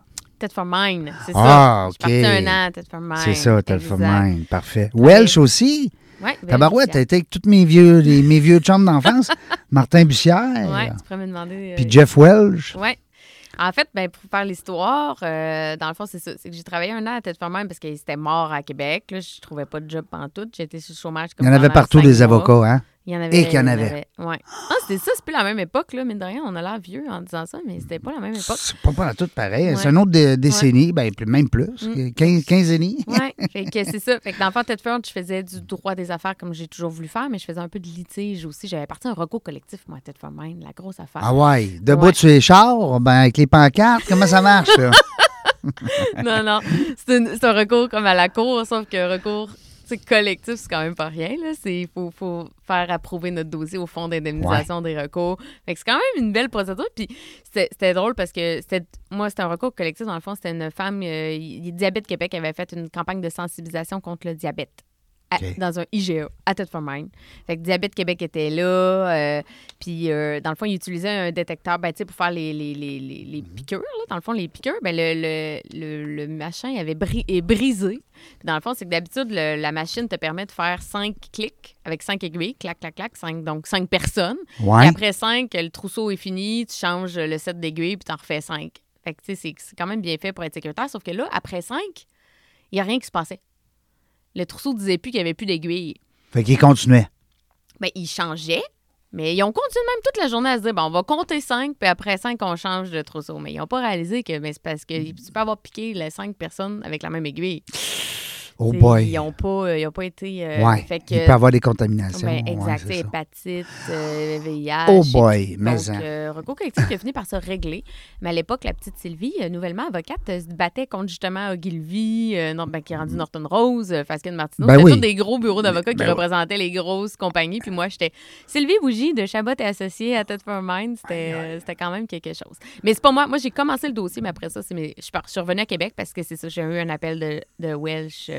Ted for Mine, c'est Ah, ça. Je suis OK. un an à Ted for Mine. C'est ça, Exact. Mind. Parfait. Welsh aussi? Ben, Tabarouette, t'as été avec tous mes vieux, les- mes vieux chums d'enfance. [LAUGHS] Martin Bussière. Ouais, tu pourrais me demander. euh, Puis Jeff Welsh. Ouais. En fait, ben, pour faire l'histoire, euh, dans le fond, c'est ça. C'est que j'ai travaillé un an à Tête Ferme parce qu'il était mort à Québec. Là, je trouvais pas de job en tout. J'étais sur le chômage Il comme y en avait partout des avocats, hein? Il y en avait. Et qu'il y en avait. Ouais. Ah, c'était ça, c'est plus la même époque, là, mine de rien. On a l'air vieux en disant ça, mais c'était pas la même époque. C'est pas, pas tout pareil. Ouais. C'est une autre dé- décennie, ben, plus- même plus. Mm. 15, quinzaine. Ouais, [LAUGHS] fait que c'est ça. Fait que dans Tedford, je faisais du droit des affaires comme j'ai toujours voulu faire, mais je faisais un peu de litige aussi. J'avais parti un recours collectif, moi, à Tedford Mine, la grosse affaire. Ah ouais? Debout Ouais. sur les chars, ben, avec les pancartes, comment ça marche, ça? [LAUGHS] non, non. C'est un recours comme à la cour, sauf que recours C'est collectif, c'est quand même pas rien. Il faut, faut, faire approuver notre dossier au fonds d'indemnisation des recours. Fait que c'est quand même une belle procédure. Puis c'était drôle parce que moi, c'était un recours collectif. Dans le fond, c'était une femme, euh, Diabète Québec avait fait une campagne de sensibilisation contre le diabète dans un IGA, à Tête for Mind. Fait que Diabète Québec était là. Euh, puis, euh, dans le fond, il utilisait un détecteur ben, pour faire les, les, les, les mhm. piqûres. Là. Dans le fond, les piqûres, ben, le, le, le, machin il avait est brisé. dans le fond, c'est que d'habitude, la machine te permet de faire cinq clics avec cinq aiguilles. Clac, clac, clac. Cinq, donc, cinq personnes. Et après cinq, le trousseau est fini. Tu changes le set d'aiguilles puis tu en refais cinq. Fait que, tu sais, c'est quand même bien fait pour être sécuritaire. Sauf que là, après cinq, il n'y a rien qui se passait le trousseau disait plus qu'il n'y avait plus d'aiguilles. Fait qu'il continuait. Bien, il changeait, mais ils ont continué même toute la journée à se dire, bon, on va compter cinq, puis après cinq, on change de trousseau. Mais ils n'ont pas réalisé que ben, c'est parce que tu peux avoir piqué les cinq personnes avec la même aiguille. Oh boy. Ils n'ont pas, euh, pas été. Euh, ouais. Fait que, il peut avoir des contaminations. Ben, exact. hépatite, euh, VIH. Oh boy. Mais donc, euh, recours collectif qui a fini par se régler. Mais à l'époque, la petite Sylvie, nouvellement avocate, se battait contre justement Ogilvy, non, ben, qui est rendu Norton Rose, Faskin Martineau. Ben C'était tous des gros bureaux d'avocats qui ben représentaient les grosses compagnies. Puis moi, j'étais Sylvie Bougie de Chabot et Associés à Ted for Mind. C'était quand même quelque chose. Mais c'est pas moi. Moi, j'ai commencé le dossier, mais après ça, je suis revenue à Québec parce que c'est ça. J'ai eu un appel de, de Welsh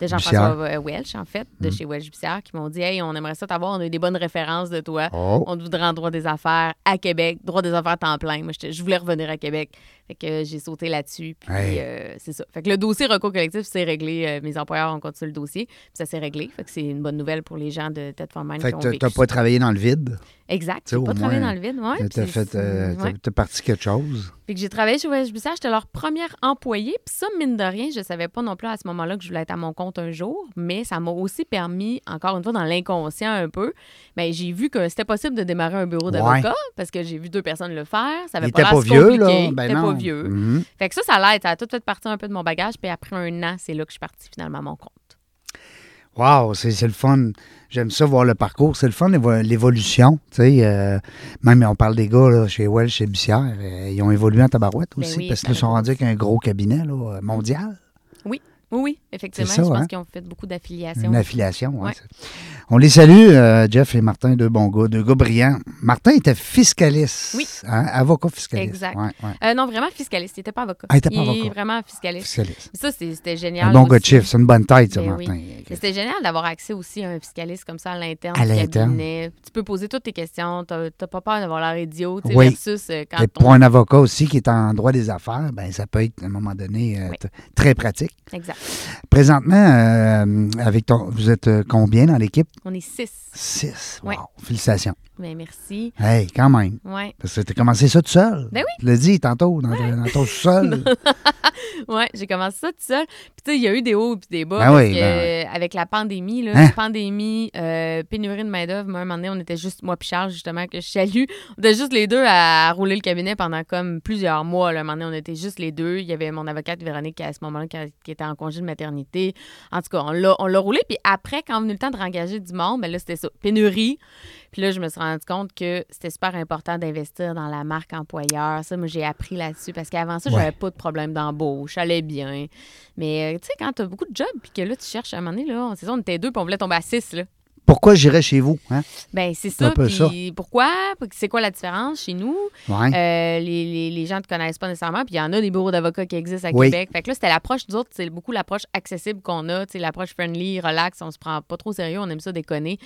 de Jean-François euh, Welch, en fait, de mm. chez Welch Bussière, qui m'ont dit Hey, on aimerait ça t'avoir, on a eu des bonnes références de toi. Oh. On te voudrait en droit des affaires à Québec, droit des affaires temps plein. Moi, je voulais revenir à Québec. Fait que j'ai sauté là-dessus. Puis euh, c'est ça. Fait que le dossier recours collectif, c'est réglé. Euh, mes employeurs ont continué le dossier. Puis ça s'est réglé. Fait que c'est une bonne nouvelle pour les gens de Tête for Mind. Fait que tu n'as pas travaillé dans le vide? Exact. Tu pas travaillé dans le vide. Ouais, tu fait. Euh, as parti quelque chose? Fait que j'ai travaillé chez Bussard. J'étais leur première employée. Puis ça, mine de rien, je savais pas non plus à ce moment-là que je voulais être à mon compte un jour. Mais ça m'a aussi permis, encore une fois, dans l'inconscient un peu, mais j'ai vu que c'était possible de démarrer un bureau d'avocat parce que j'ai vu deux personnes le faire. Ça avait pas l'air vieux, là. Ben pas vieux. Mhm. Fait que ça, ça l'aide. Ça a tout fait partir un peu de mon bagage. Puis après un an, c'est là que je suis partie finalement à mon compte. Wow, c'est le fun. J'aime ça voir le parcours. C'est le fun, l'évolution. Euh, même, on parle des gars là, chez Wells, chez Bussière. Euh, ils ont évolué en tabarouette ben aussi parce qu'ils sont rendus avec un gros cabinet là, mondial. Oui. Oui, oui, effectivement. je pense hein? qu'ils ont fait beaucoup d'affiliations. Une affiliation, oui. On les salue, euh, Jeff et Martin, deux bons gars, deux gars brillants. Martin était fiscaliste. Oui. Hein? Avocat fiscaliste. Exact. Euh, non, vraiment fiscaliste. Il n'était pas avocat. Ah, il n'était pas avocat. Il est vraiment fiscaliste. fiscaliste. Ça, c'était génial. Un bon gars de chiffre. C'est une bonne tête, ça, ben Martin. C'était génial d'avoir accès aussi à un fiscaliste comme ça à l'interne. À l'interne. Tu peux poser toutes tes questions. Tu n'as pas peur d'avoir l'air idiot. Oui. Versus euh, quand Et pour un avocat aussi qui est en droit des affaires, ben, ça peut être, à un moment donné, très pratique. Exact. Présentement, avec ton, vous êtes combien dans l'équipe? On est six. Six. Wow. Félicitations. Bien, merci. Hey, quand même. Oui. Parce que tu as commencé ça tout seul. Ben oui. Tu l'as dit tantôt, dans, ton sous-sol. [LAUGHS] oui, j'ai commencé ça tout seul. Puis, tu sais, il y a eu des hauts et des bas. Ben oui, ben avec la pandémie, là, hein? pandémie, euh, pénurie de main-d'œuvre, un moment donné, on était juste, moi, puis Charles, justement, que je salue. On était juste les deux à, rouler le cabinet pendant comme plusieurs mois. Là. Un moment donné, on était juste les deux. Il y avait mon avocate Véronique à ce moment-là qui, était en congé de maternité. En tout cas, on l'a roulé. Puis après, quand on a eu le temps de réengager du monde, ben là, c'était ça. Pénurie. Puis là, je me suis rendu compte que c'était super important d'investir dans la marque employeur. Ça, moi, j'ai appris là-dessus parce qu'avant ça, j'avais pas de problème d'embauche. J'allais bien. Mais, euh, tu sais, quand tu as beaucoup de jobs puis que là, tu cherches à un moment donné, là, c'est ça, on était deux puis on voulait tomber à six, là. Pourquoi j'irais chez vous? Hein? Ben, c'est ça. Puis pourquoi? C'est quoi la différence chez nous? Euh, les, les, gens ne te connaissent pas nécessairement. Puis il y en a des bureaux d'avocats qui existent à Québec. Fait que là, c'était l'approche, nous autres, c'est beaucoup l'approche accessible qu'on a. L'approche friendly, relax, on se prend pas trop sérieux, on aime ça déconner.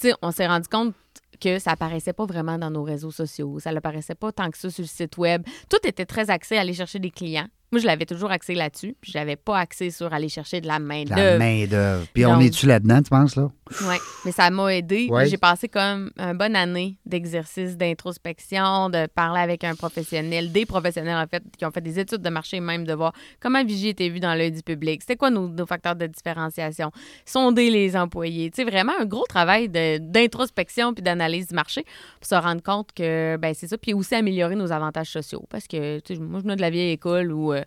Puis on s'est rendu compte que ça apparaissait pas vraiment dans nos réseaux sociaux. Ça n'apparaissait pas tant que ça sur le site web. Tout était très axé à aller chercher des clients. Moi, je l'avais toujours axé là-dessus, puis je n'avais pas axé sur aller chercher de la main-d'œuvre. La main-d'œuvre. Puis on est-tu là-dedans, tu penses, là? Oui, mais ça m'a aidé. J'ai passé comme une bonne année d'exercice d'introspection, de parler avec un professionnel, des professionnels, en fait, qui ont fait des études de marché, même de voir comment Vigie était vu dans l'œil du public. C'était quoi nos, facteurs de différenciation? Sonder les employés. Tu sais, vraiment un gros travail d'introspection puis d'analyse du marché pour se rendre compte que, ben c'est ça. Puis aussi améliorer nos avantages sociaux. Parce que, tu sais, moi, je venais de la vieille école où euh,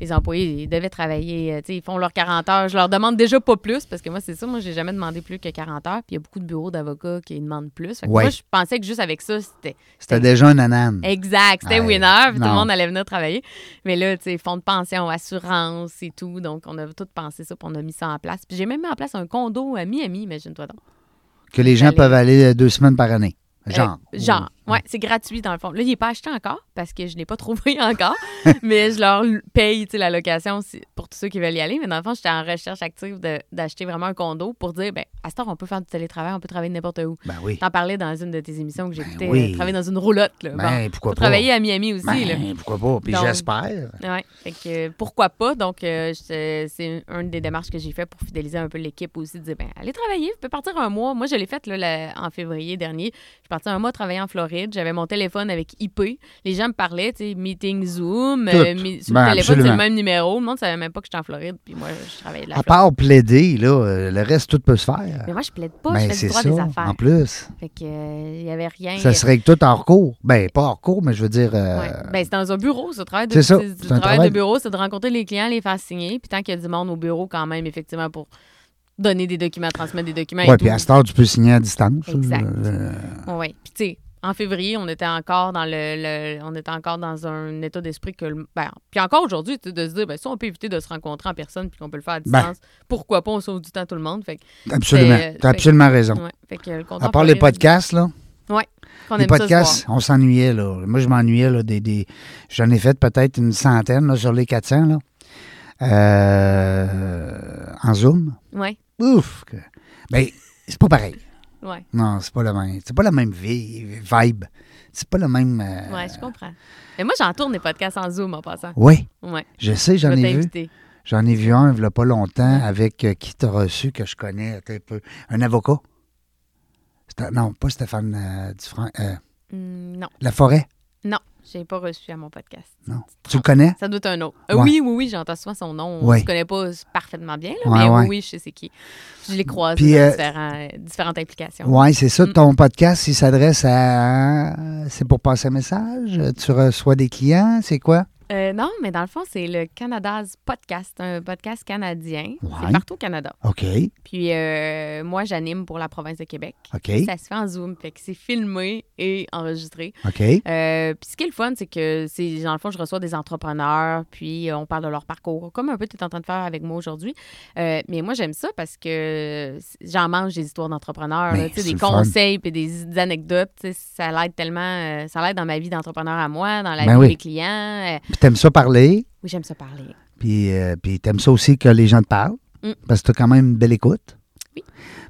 les employés ils devaient travailler, euh, ils font leurs 40 heures. Je leur demande déjà pas plus parce que moi, c'est ça. Moi, j'ai jamais demandé plus que 40 heures. Puis il y a beaucoup de bureaux d'avocats qui demandent plus. Fait que Ouais. Moi, je pensais que juste avec ça, c'était. C'était déjà un anane. Exact, c'était Ouais, winner, puis tout le monde allait venir travailler. Mais là, tu sais, fonds de pension, assurance et tout. Donc, on a tout pensé ça, puis on a mis ça en place. Puis j'ai même mis en place un condo à Miami, imagine-toi donc. Que les gens peuvent aller euh, deux semaines par année. Genre. Euh, genre, ouais, c'est gratuit dans le fond. Là, il n'est pas acheté encore parce que je ne l'ai pas [LAUGHS] trouvé encore, mais je leur paye la location pour tous ceux qui veulent y aller. Mais dans le fond, j'étais en recherche active d'acheter vraiment un condo pour dire, ben, à ce temps, on peut faire du télétravail, on peut travailler n'importe où. Ben oui. T'en parlais dans une de tes émissions que j'écoutais, oui. euh, travailler dans une roulotte. Là. Ben, Bon, pourquoi pas? travailler à Miami aussi. là. Ben, pourquoi pas? Puis j'espère. Fait que euh, pourquoi pas? Donc, euh, c'est une des démarches que j'ai fait pour fidéliser un peu l'équipe aussi, de dire, ben, allez travailler, vous pouvez partir un mois. Moi, je l'ai fait là, la- en février dernier. Je suis partie un mois travailler en Floride. J'avais mon téléphone avec IP. Les gens me parlaient, tu sais, meeting Zoom. Euh, mi- sur Ben, le téléphone, c'est le même numéro. Le monde savait même pas que j'étais en Floride. Puis moi, je travaillais de la À Floride. part plaider, là, euh, le reste, tout peut se faire. Mais moi, je plaide pas. Ben, je fais c'est du droit ça, des affaires. en plus. Fait que, euh, il y avait rien. Ça serait que tout hors cours. Ben, pas hors cours, mais je veux dire... euh, Ouais. Ben, c'est dans un bureau, ce travail de, C'est ça, c'est- c'est le un travail travail- de bureau, c'est de rencontrer les clients, les faire signer, puis tant qu'il y a du monde au bureau quand même, effectivement, pour donner des documents, transmettre des documents ouais, et puis à cette heure, tu peux signer à distance. Exact. Euh, Oui. Puis tu sais, en février, on était encore dans le, le- on était encore dans un état d'esprit que le- ben, puis encore aujourd'hui, de se dire ben si on peut éviter de se rencontrer en personne puis qu'on peut le faire à Ben. distance, pourquoi pas on sauve du temps à tout le monde. Fait que, absolument. Euh, Tu as absolument raison. ouais, fait que le contrat À part les podcasts, là, Ouais. qu'on les podcasts, on s'ennuyait, là. Moi, je m'ennuyais, là, des... des- J'en ai fait peut-être une centaine, là, sur les 400, là. Euh, en Zoom. Ouais. Ouf! que- Ben, c'est pas pareil. Ouais. Non, c'est pas la même. C'est pas la même vie, vibe. C'est pas le même. euh, Ouais, je comprends. Mais moi, j'en tourne des podcasts en Zoom en passant. Oui, Ouais. je sais, j'en Je ai vu. J'en ai vu un, il y a pas longtemps, avec euh, qui t'a reçu, que je connais un peu. Un avocat. Non, pas Stéphane euh, euh, Hmm, non, la Forêt. non, je l'ai pas reçu à mon podcast. Non. Tu le connais? Ça doit être un autre. Euh, Ouais. Oui, oui, oui, j'entends souvent son nom. Ouais. Je ne connais pas parfaitement bien, là, Ouais, mais oui, oui, je sais c'est qui. Je l'ai croisé Puis, dans euh, différents- différentes implications. Oui, c'est ça. Mm. Ton podcast, il s'adresse à. C'est pour passer un message? Tu reçois des clients? C'est quoi? Euh, non, mais dans le fond, c'est le Canada's Podcast, un podcast canadien. Ouais. C'est partout au Canada. OK. Puis euh, moi, j'anime pour la province de Québec. OK. Ça se fait en Zoom, fait que c'est filmé et enregistré. OK. Euh, puis ce qui est le fun, c'est que c'est dans le fond, je reçois des entrepreneurs, puis on parle de leur parcours, comme un peu tu es en train de faire avec moi aujourd'hui. Mais moi, j'aime ça parce que j'en mange des histoires d'entrepreneurs, là, des conseils puis des, des anecdotes. Ça l'aide tellement, ça l'aide dans ma vie d'entrepreneur à moi, dans la Ben vie oui. des clients. Puis t'aimes ça parler, oui, j'aime ça parler. puis, euh, puis t'aimes ça aussi que les gens te parlent, Mm. parce que t'as quand même une belle écoute. Oui.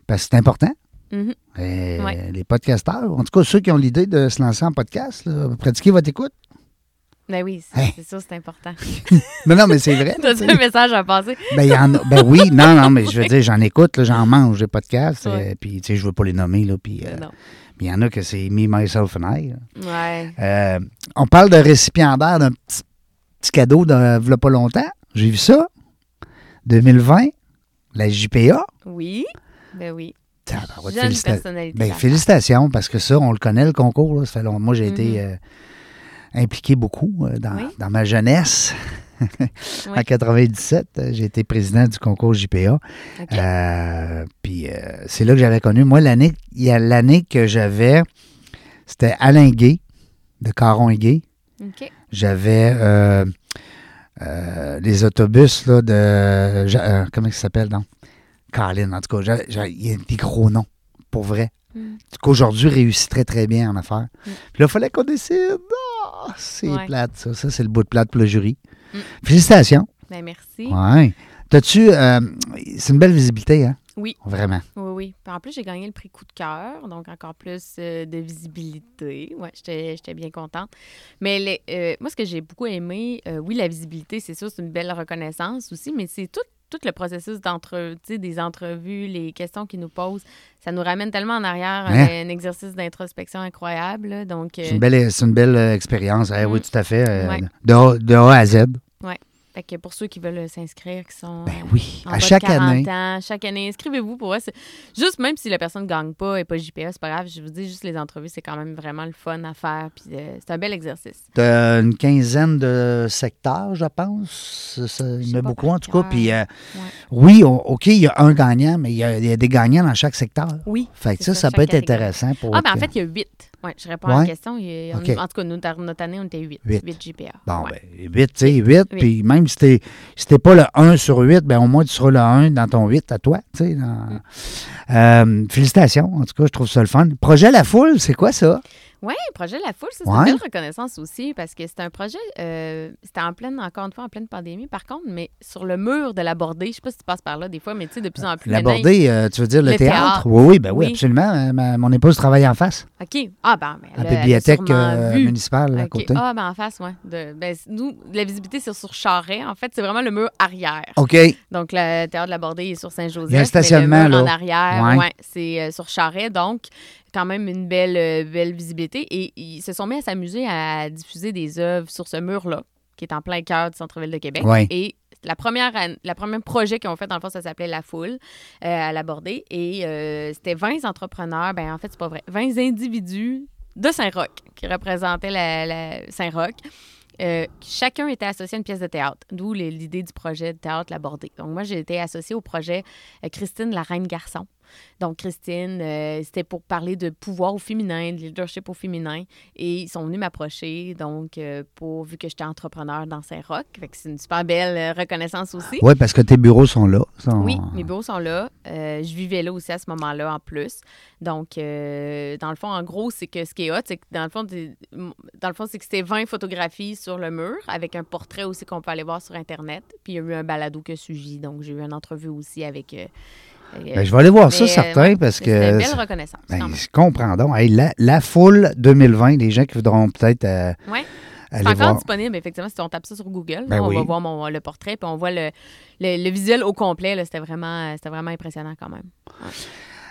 Parce que c'est important. Ouais. Les podcasteurs, en tout cas ceux qui ont l'idée de se lancer en podcast, là, pratiquez votre écoute. Ben oui, c'est Hein? c'est sûr, c'est important. [LAUGHS] Non, non, mais c'est vrai. [LAUGHS] T'as un message à passer? ben, y en a- ben oui, non, non, mais je veux [LAUGHS] dire, j'en écoute, j'en mange des podcasts, Ouais. euh, puis tu sais, je veux pas les nommer, là, puis euh, il y en a que c'est Me, Myself and I. là. Ouais. Euh, on parle de récipiendaire d'un petit, petit cadeau de v'là pas longtemps. J'ai vu ça. 2020, la JPA. Oui. Ben oui. Tabarouette, Jeune félicita- personnalité. ben, félicitations, parce que ça, on le connaît, le concours. là. Ça fait long- Moi, j'ai été Mhm. euh, impliqué beaucoup euh, dans, Oui. dans ma jeunesse. [LAUGHS] En Oui. 97, euh, j'ai été président du concours JPA. Euh, puis c'est là que j'avais connu. Moi, l'année, il y a l'année que j'avais, c'était Alain Gay, de Caron et Gay. J'avais euh, euh, les autobus là, de. euh, comment ça s'appelle, donc? Colin, en tout cas. Il y a des gros noms, pour vrai. Mm. Qu'aujourd'hui réussit très, très bien en affaires. Mm. Puis là, il fallait qu'on décide. Ah, c'est Ouais. plate, ça. Ça, c'est le bout de plate pour le jury. Mm. Félicitations. Ben merci. Ouais. T'as-tu. c'est une belle visibilité, hein? Oui. Vraiment. Oui, oui. Puis en plus, j'ai gagné le prix coup de cœur, donc encore plus euh, de visibilité. Ouais, j'étais bien contente. Mais les- euh, moi, ce que j'ai beaucoup aimé, euh, oui, la visibilité, c'est sûr, c'est une belle reconnaissance aussi, mais c'est tout, tout le processus d'entre, des entrevues, les questions qu'ils nous posent. Ça nous ramène tellement en arrière, Hein? un, un exercice d'introspection incroyable. là. donc, C'est une belle, c'est une belle expérience. Eh Oui, Mm. tout à fait. Ouais. de, A, de A à Z. Fait que pour ceux qui veulent s'inscrire, qui sont Ben oui, en à de chaque 40 année. ans, chaque année, inscrivez-vous pour eux. C'est- Juste même si la personne ne gagne pas et pas JPA, c'est pas grave. Je vous dis, juste les entrevues, c'est quand même vraiment le fun à faire. Puis euh, c'est un bel exercice. T'as une quinzaine de secteurs, je pense. Ça- ça- il y en a beaucoup, en tout cas. Puis, euh, Ouais. oui, o- OK, il y a un gagnant, mais il y a, il y a des gagnants dans chaque secteur. Oui. Fait que ça, ça peut être catégorie. intéressant pour. Ah, mais en que- fait, il y a huit. Oui, je réponds à Ouais. la question. Il on-. En tout cas, nous, dans notre année, on était huit. Huit. Huit JPA. Bon, Ouais. ben, 8, tu sais, 8. Huit. Puis même si t'es si t'es pas le 1 sur 8, ben au moins tu seras le 1 dans ton 8 à toi. tu sais. dans- Euh, félicitations. En tout cas, je trouve ça le fun. Projet La Foule, c'est quoi ça? Oui, projet La Foule, c'est Ouais. une belle reconnaissance aussi parce que c'est un projet, euh, c'était en pleine, encore une fois, en pleine pandémie, par contre, mais sur le mur de la bordée, je sais pas si tu passes par là des fois, mais tu sais, de plus en plus. maintenant, L'aborder, euh, tu veux dire le, Le théâtre? théâtre. Oui, oui, ben oui, Oui. absolument. Euh, ma- mon épouse travaille en face, OK. Ah, ben, ben, à la bibliothèque euh, municipale à OK. côté. Ah, ben en face, oui. Ben, nous, la visibilité, c'est sur Charret. En fait, c'est vraiment le mur arrière. OK. Donc, le théâtre de la Bordée est sur Saint-Joseph. Il y a un mais stationnement, le mur en là. arrière, Ouais. ouais, c'est sur Charret. Donc, quand même une belle, euh, belle visibilité. Et ils se sont mis à s'amuser à diffuser des œuvres sur ce mur-là, qui est en plein cœur du centre-ville de Québec. Ouais. Et la première, la première projet qu'ils ont fait, dans le fond, ça s'appelait La Foule, euh, à la Bordée. Et euh, c'était 20 entrepreneurs, ben en fait, c'est pas vrai, 20 individus de Saint-Roch qui représentaient la, la- Saint-Roch. Euh, chacun était associé à une pièce de théâtre, d'où l'idée du projet de théâtre La Bordée. Donc, moi, j'ai été associée au projet Christine la Reine Garçon. Donc, Christine, euh, c'était pour parler de pouvoir au féminin, de leadership au féminin. Et ils sont venus m'approcher, donc, euh, pour, vu que j'étais entrepreneur dans Saint-Roch. Fait que c'est une super belle euh, reconnaissance aussi. Oui, parce que tes bureaux sont là. sont- Oui, mes bureaux sont là. Euh, je vivais là aussi à ce moment-là en plus. Donc, dans le fond, en gros, c'est que ce qui est hot, c'est que dans le fond, dans le fond, c'est que c'était 20 photographies sur le mur avec un portrait aussi qu'on peut aller voir sur Internet. Puis il y a eu un balado que suivi. Donc, j'ai eu une entrevue aussi avec. Ben, je vais aller voir ça, certain, parce mais C'était une que. belle reconnaissance. Ben, je comprends donc. Hey, la, la foule 2020, les gens qui voudront peut-être euh, Ouais. C'est encore voir. disponible, effectivement, si on tape ça sur Google. Ben là, on oui. va voir mon, le portrait, puis on voit le, le, le visuel au complet. C'était vraiment, c'était vraiment impressionnant quand même.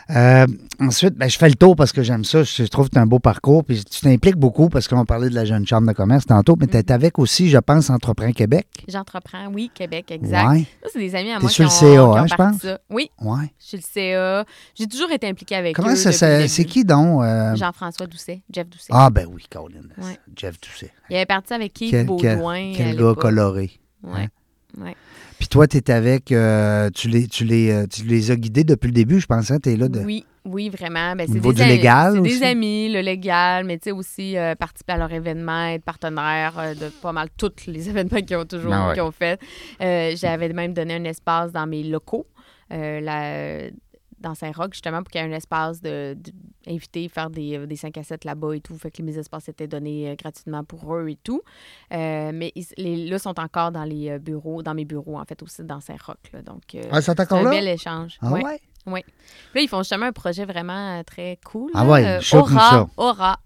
Euh, ensuite, ben, je fais le tour parce que j'aime ça. Je trouve que tu as un beau parcours. Puis tu t'impliques beaucoup parce qu'on parlait de la jeune chambre de commerce tantôt, mais tu es avec aussi, je pense, Entreprends Québec. J'entreprends, oui, Québec, exact. Ouais. Ça, c'est des amis à moi sur qui le ont, CA, qui ont hein, je pense? ça. Oui, Ouais. je suis le CA. J'ai toujours été impliquée avec Comment eux. ça, depuis ça- le c'est qui donc? euh, Jean-François Doucet, Jeff Doucet. Ah, ben oui, Colin. Ouais. Jeff Doucet. Il avait parti avec Keith Quel, quel- Baudouin. quel gars coloré. Ouais. Ouais. Puis toi, tu es avec. euh, tu, les, tu, les, euh, tu les as guidés depuis le début, je pensais. Tu es là de. Oui, oui, vraiment. Ben, Au c'est niveau des du légal c'est aussi? des amis, le légal, mais tu sais aussi euh, participer à leur événement, être partenaire euh, de pas mal tous les [LAUGHS] événements qu'ils ont toujours ouais. qu'ils ont fait. J'avais même donné un espace dans mes locaux. euh, la- dans Saint-Roch, justement, pour qu'il y ait un espace de, de- inviter, faire des, euh, des 5 à 7 là-bas et tout. Fait que mes espaces étaient donnés euh, gratuitement pour eux et tout. Euh, mais ils, les, là, sont encore dans les euh, bureaux, dans mes bureaux, en fait, aussi dans Saint-Roch. Donc, euh, Ah, c'est un là? bel échange. Ah Ouais. ouais? Puis Là, ils font justement un projet vraiment très cool. Ah ouais, Euh, Aura, ça. Aura,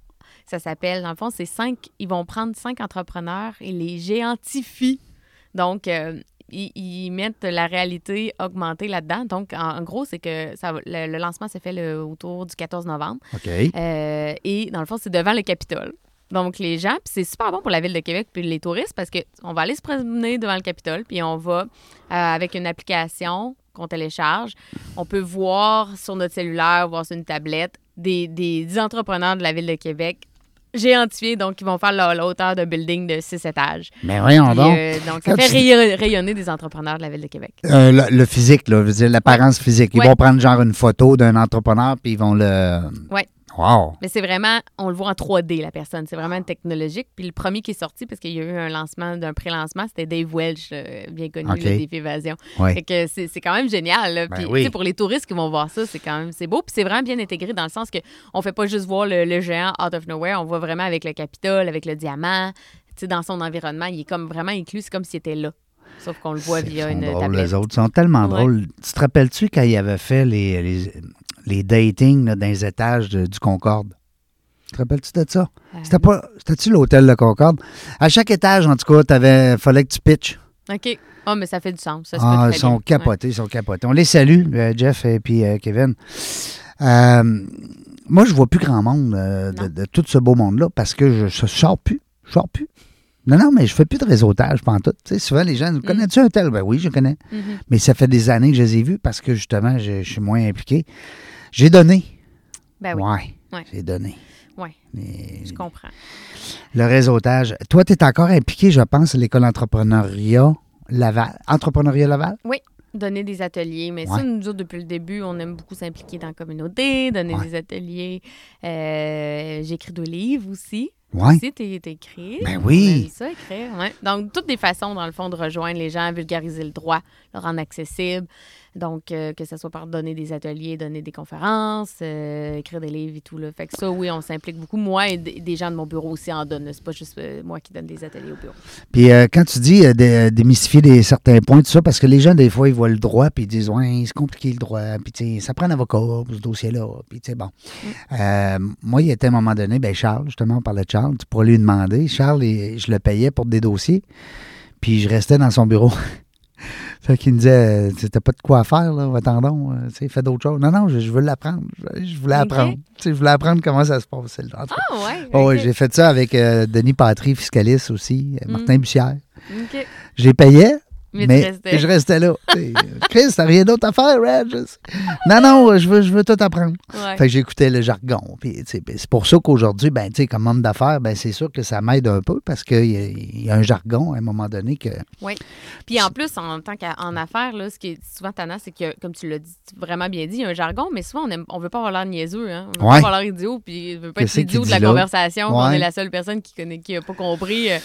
ça s'appelle. Dans le fond, c'est cinq. Ils vont prendre cinq entrepreneurs et les géantifient. Donc, euh, ils, ils mettent la réalité augmentée là-dedans. Donc, en, en gros, c'est que ça, le, le lancement s'est fait le- autour du 14 novembre. OK. Euh, et dans le fond, c'est devant le Capitole. Donc, les gens, puis c'est super bon pour la ville de Québec puis les touristes parce qu'on va aller se promener devant le Capitole, puis on va, euh, avec une application qu'on télécharge, on peut voir sur notre cellulaire, voir sur une tablette, des, des, des entrepreneurs de la ville de Québec géantifiés, donc ils vont faire la, la hauteur d'un building de six étages. Mais voyons Puis, donc. euh, donc, ça Quand fait tu- rayon- rayonner des entrepreneurs de la ville de Québec. Euh, le, le physique, là, je veux dire, l'apparence physique. Ils Ouais. vont prendre genre une photo d'un entrepreneur, puis ils vont le. Ouais. Wow. Mais c'est vraiment, on le voit en 3D, la personne. C'est vraiment technologique. Puis le premier qui est sorti, parce qu'il y a eu un lancement d'un pré-lancement, c'était Dave Welch, bien connu, OK. le défi évasion. Ouais. Fait que c'est quand même génial. là. Ben Puis, oui. pour les touristes qui vont voir ça, c'est quand même c'est beau. Puis c'est vraiment bien intégré dans le sens que on fait pas juste voir le, le géant out of nowhere, on voit vraiment avec le Capitole, avec le diamant. Dans son environnement, il est comme vraiment inclus, c'est comme s'il était là. Sauf qu'on le voit via une drôles, tablette. les autres. Sont tellement Ouais. drôles. Tu te rappelles-tu quand ils avaient fait les, les, les datings là, dans les étages de- du Concorde? Tu te rappelles-tu de ça? Euh, C'était pas. C'était-tu l'hôtel de Concorde? À chaque étage, en tout cas, t'avais, fallait que tu pitches. OK. Ah, mais ça fait du sens. Ça Ah, ils sont bien. Capotés, ils sont capotés. On les salue, euh, Jeff et puis euh, Kevin. Euh, moi, je vois plus grand monde euh, de, tout ce beau monde-là parce que je ne sors plus. Je sors plus. Non, non, mais je fais plus de réseautage pendant tout. Tu sais, souvent, les gens, connais-tu un tel? Ben oui, je connais. Mhm. Mais ça fait des années que je les ai vus parce que, justement, je, je suis moins impliqué. J'ai donné. Ben oui, Ouais. Ouais. J'ai donné. Mais je comprends. le réseautage. Toi, tu es encore impliqué, je pense, à l'école entrepreneuriat Laval. Entrepreneuriat Laval? Donner des ateliers, mais Ouais. ça, nous autres, depuis le début, on aime beaucoup s'impliquer dans la communauté, donner Ouais. des ateliers. Euh, J'écris deux livres aussi. Oui. Aussi, t'es t'es écrit. Ben oui. Ça, écrire, ouais. Donc, toutes des façons, dans le fond, de rejoindre les gens, vulgariser le droit, le rendre accessible. Donc, euh, que ce soit par donner des ateliers, donner des conférences, euh, écrire des livres et tout. Là. Fait que ça, oui, on s'implique beaucoup. Moi et des gens de mon bureau aussi en donnent. C'est pas juste euh, moi qui donne des ateliers au bureau. Puis quand tu dis dé- démystifier des, certains points, tout ça, parce que les gens, des fois, ils voient le droit, puis ils disent, ouais, c'est compliqué le droit, puis ça prend un avocat pour ce dossier-là, puis tu sais, bon. Euh, moi, il y a un moment donné, ben Charles, justement, on parlait de Charles, tu pourrais lui demander. Charles, je le payais pour des dossiers, puis je restais dans son bureau. [LAUGHS] [LAUGHS] fait qu'il me disait, tu t'as pas de quoi faire, là, attendons, euh, tu sais, fais d'autres choses. Non, non, je, je veux l'apprendre. Je, je voulais Ok. apprendre. Je voulais apprendre comment ça se cas. Ah, ouais. Oh, oui, ok. j'ai fait ça avec euh, Denis Patry, fiscaliste aussi, euh, Mm. Martin Bussière. J'ai payé, Mais, mais, tu restais. je restais là. Sais, Chris, t'as rien d'autre à faire, Reg? Non, non, je veux, je veux tout apprendre. Ouais. Fait que j'écoutais le jargon. Puis, ben, c'est pour ça qu'aujourd'hui, ben, comme homme d'affaires, ben, c'est sûr que ça m'aide un peu parce qu'il y, y a un jargon à un moment donné que. Puis en plus, en tant qu'en affaires, là, ce qui est souvent tannant, c'est que, comme tu l'as dit, vraiment bien dit, il y a un jargon, mais souvent, on aime, on veut pas avoir l'air niaiseux. Hein? On veut Ouais. pas avoir l'air idiot, puis on veut pas être idiot de la là? conversation. Ouais. est la seule personne qui connaît, qui a pas compris. euh,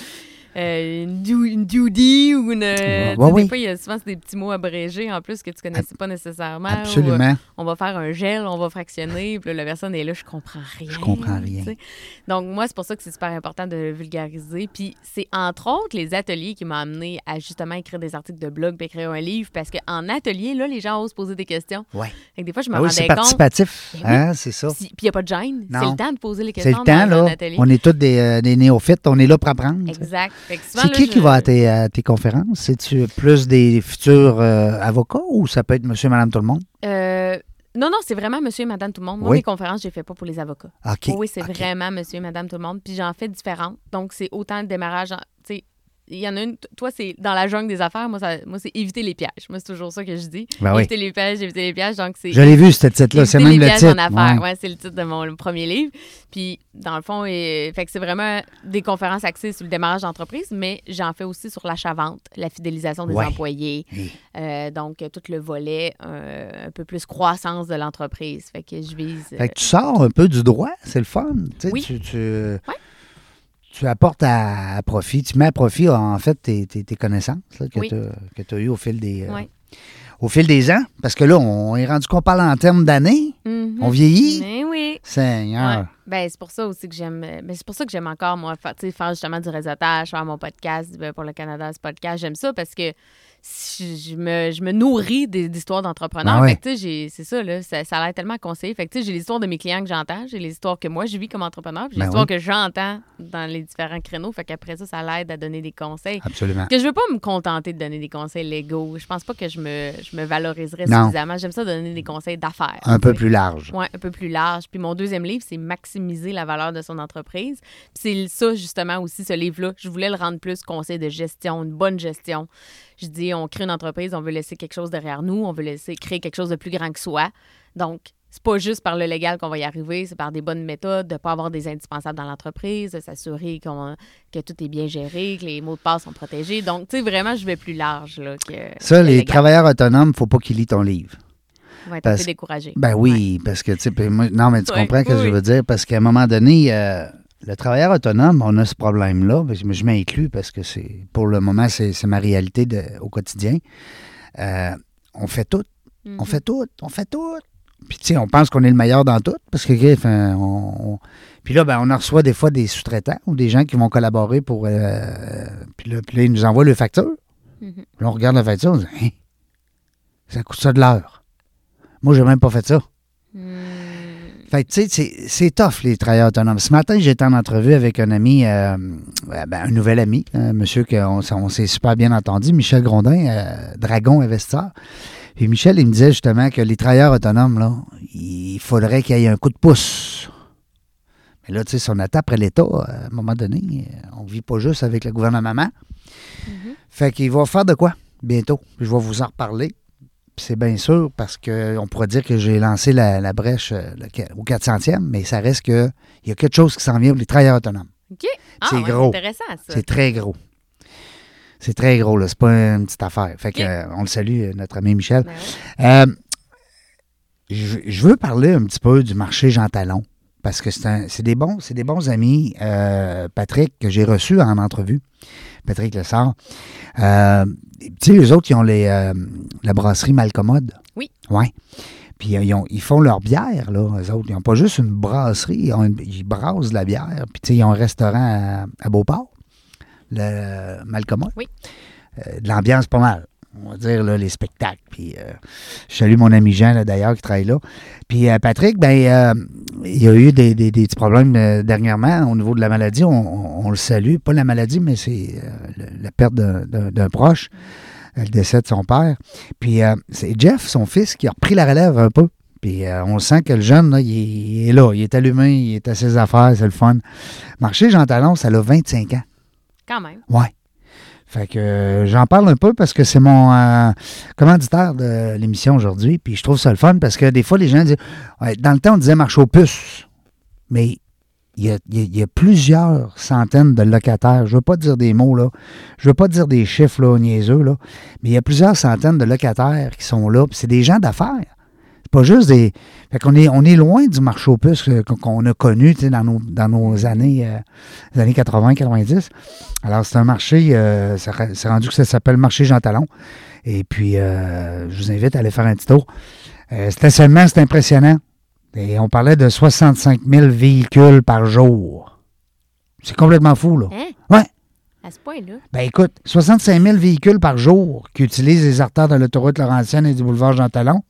euh, une, du- une duty ou une. euh, Ouais, oui. Des fois, il y a souvent c'est des petits mots abrégés en plus que tu connaissais pas nécessairement. ou, euh, Absolument. on va faire un gel, on va fractionner, puis là, la personne est là, je comprends rien. Je comprends rien. Donc, moi, c'est pour ça que c'est super important de vulgariser. Puis, c'est entre autres les ateliers qui m'ont amené à justement écrire des articles de blog puis écrire un livre parce qu'en atelier, là, les gens osent poser des questions. Que des fois, je me Ah oui, rendais c'est compte. participatif. Oui. hein, c'est ça. Puis, il n'y a pas de gêne. C'est le temps de poser les C'est questions le temps, dans un là. atelier. On est tous des, euh, des néophytes, on est là pour apprendre. Exact. C'est là, qui je- qui va à tes, à tes conférences? C'est-tu plus des futurs euh, avocats ou ça peut être monsieur et madame tout le monde? Euh, non, non, c'est vraiment monsieur et madame tout le monde. Moi, Oui. mes conférences, je les fais pas pour les avocats. OK. Oui, c'est vraiment monsieur et madame tout le monde. Puis j'en fais différentes. Donc, c'est autant le démarrage. en- Tu sais, il y en a une, toi, c'est dans la jungle des affaires. Moi, ça- moi c'est éviter les pièges. Moi, c'est toujours ça que je dis. Ben oui. éviter les pièges, éviter les pièges. Donc, c'est. Je l'ai vu, cette titre-là. C'est Éviter même les le pièges titre. en affaires. Ouais. Ouais, c'est le titre de mon premier livre. Puis, dans le fond, et, fait que c'est vraiment des conférences axées sur le démarrage d'entreprise, mais j'en fais aussi sur l'achat-vente, la fidélisation des Ouais. employés. Euh, donc, euh, tout le volet euh, un peu plus croissance de l'entreprise. Fait que je vise. Fait que tu sors un peu du droit, c'est le fun. Oui. tu, tu, tu apportes à, à profit, tu mets à profit en fait tes, tes- tes connaissances là, que Oui. tu as eues au fil des euh, au fil des ans. Parce que là, on est rendu qu'on parle en termes d'années. Mhm. On vieillit. Mais oui. Seigneur. Ouais. Ben, c'est pour ça aussi que j'aime. euh, Ben, c'est pour ça que j'aime encore, moi, faire, justement du réseautage, faire mon podcast ben, pour le Canada, ce podcast. J'aime ça parce que je me, je me nourris des- d'histoires d'entrepreneurs. Ah ouais. C'est ça, là. Ça, ça a l'air tellement conseillé. Fait que, j'ai les histoires de mes clients que j'entends, j'ai les histoires que moi, je vis comme entrepreneur, puis j'ai Ben les histoires oui. que j'entends dans les différents créneaux. Fait qu'après ça, ça l'aide à donner des conseils. Absolument. Que je veux pas me contenter de donner des conseils légaux. Je pense pas que je me, je me valoriserais Non. suffisamment. J'aime ça donner des conseils d'affaires. Un peu plus large. Oui, un peu plus large. Puis mon deuxième livre, c'est Maximiser la valeur de son entreprise. C'est ça, justement, aussi, ce livre-là. Je voulais le rendre plus conseil de gestion, une bonne gestion. Je dis, on crée une entreprise, on veut laisser quelque chose derrière nous, on veut laisser créer quelque chose de plus grand que soi. Donc, c'est pas juste par le légal qu'on va y arriver, c'est par des bonnes méthodes, de ne pas avoir des indispensables dans l'entreprise, de s'assurer que tout est bien géré, que les mots de passe sont protégés. Donc, tu sais, vraiment, je vais plus large là, que. Ça, le les travailleurs autonomes, faut pas qu'ils lisent ton livre. Ben oui, parce que, tu sais, non, mais tu Ouais, comprends ce que je veux dire, parce qu'à un moment donné, euh, le travailleur autonome, on a ce problème-là, je m'inclus parce que c'est, pour le moment, c'est ma réalité de- au quotidien. Euh, on fait tout, on fait tout, on fait tout. Puis, tu sais, on pense qu'on est le meilleur dans tout, parce que, enfin, on, on- Puis là, ben, on en reçoit des fois des sous-traitants ou des gens qui vont collaborer pour... euh, puis, là, puis là, ils nous envoient le facture. Mhm. Puis là, on regarde la facture, on dit, Hein, ça coûte ça de l'heure. Moi, j'ai même pas fait ça. Hmm. Fait que, tu sais, c'est- tough, les travailleurs autonomes. Ce matin, j'étais en entrevue avec un ami, euh, euh, ben, un nouvel ami, un monsieur qu'on on s'est super bien entendu, Michel Grondin, euh, Dragon Investisseur. Puis Michel, il me disait justement que les travailleurs autonomes, là, il faudrait qu'il y ait un coup de pouce. Mais là, tu sais, si on attend après l'État, à un moment donné, euh, on vit pas juste avec le gouvernement. Mhm. Fait qu'il va faire de quoi bientôt. Je vais vous en reparler. C'est bien sûr parce qu'on pourrait dire que j'ai lancé la, la brèche euh, le au 400e, mais ça reste que il y a quelque chose qui s'en vient pour les travailleurs autonomes. OK. Ah, C'est ouais, gros. intéressant, ça. C'est très gros. C'est très gros, là. C'est pas une petite affaire. Fait que, euh, on le salue, euh, notre ami Michel. Ben ouais. Je, je veux parler un petit peu du marché Jean Talon. Parce que c'est des bons, des bons amis, Patrick, que j'ai reçu en entrevue. Patrick Lessard. Euh, tu sais, eux autres, ils ont les, euh, la brasserie Malcommode. Oui. Oui. Puis euh, ils, ont- ils font leur bière, là, eux autres. Ils n'ont pas juste une brasserie, ils, ont une- ils brassent de la bière. Puis, tu sais, ils ont un restaurant à, à Beauport, le Malcommode. Oui. Euh, de l'ambiance pas mal. On va dire, là, les spectacles. Puis, euh, je salue mon ami Jean, d'ailleurs, qui travaille là. Puis, euh, Patrick, ben, euh, il y a eu des, des- des petits problèmes dernièrement au niveau de la maladie. On, on- on le salue. Pas la maladie, mais c'est la perte d'un- proche, le décès de son père. Puis, euh, c'est Jeff, son fils, qui a repris la relève un peu. Puis, euh, on sent que le jeune, là, il, est, il est là. Il est allumé, il est à ses affaires, c'est le fun. Marché Jean Talon, ça a 25 ans. Quand même. Ouais. Fait que euh, j'en parle un peu parce que c'est mon euh, commanditaire de l'émission aujourd'hui. Puis je trouve ça le fun parce que des fois, les gens disent Dans le temps, on disait marche aux puces. Mais il y, a, plusieurs centaines de locataires. Je veux pas dire des mots, là. Je veux pas dire des chiffres, là, niaiseux, là. Mais il y a plusieurs centaines de locataires qui sont là. C'est des gens d'affaires. Pas juste des. Fait qu'on est, on est loin du marché aux puces euh, qu'on- a connu, dans nos, dans nos années, euh, les années 80-90. Alors, c'est un marché, euh, c'est rendu que ça s'appelle Marché Jean Talon. Et puis, euh, je vous invite à aller faire un petit tour. Euh, stationnement, c'est impressionnant. Et on parlait de 65 000 véhicules par jour. C'est complètement fou, là. Hein? Ouais. À ce point-là. Ben écoute, 65 000 véhicules par jour qui utilisent les artères de l'autoroute Laurentienne et du boulevard Jean Talon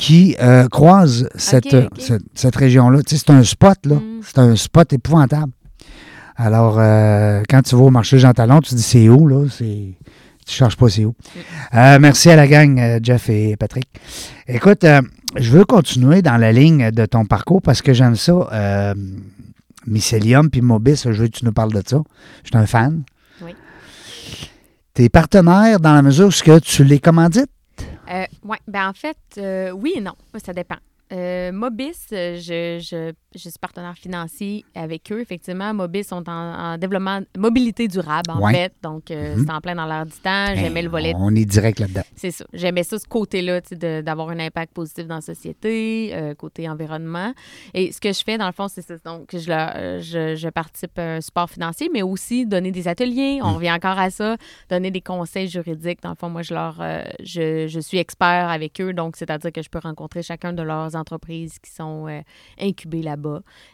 qui euh, croisent cette, ok. cette, cette région-là. Tu sais, c'est un spot, là. Mm. C'est un spot épouvantable. Alors, euh, quand tu vas au marché Jean Talon, tu dis c'est où, là? C'est... Tu cherches pas c'est où? Euh, merci à la gang, euh, Jeff et Patrick. Écoute, euh, je veux continuer dans la ligne de ton parcours parce que j'aime ça. Euh, Mycelium puis Mobis, je veux que tu nous parles de ça. Je suis un fan. Oui. Tes partenaires, dans la mesure où tu les commandites? Euh, oui, ben en fait, euh, oui et non. Ça dépend. Euh, Mobis, euh, je, je, je suis partenaire financier avec eux. Effectivement, Mobis sont en, en développement, mobilité durable, en Ouais. fait. Donc, euh, Mhm. c'est en plein dans l'air du temps. J'aimais Ben, le volet On est direct là-dedans. C'est ça. J'aimais ça, ce côté-là, d'avoir un impact positif dans la société, euh, côté environnement. Et ce que je fais, dans le fond, c'est ça. Donc, je, leur- euh, je, je participe à un support financier, mais aussi donner des ateliers. Mm. On revient encore à ça. Donner des conseils juridiques. Dans le fond, moi, je leur, je, je suis expert avec eux. Donc, c'est-à-dire que je peux rencontrer chacun de leurs entreprises qui sont incubées là-bas.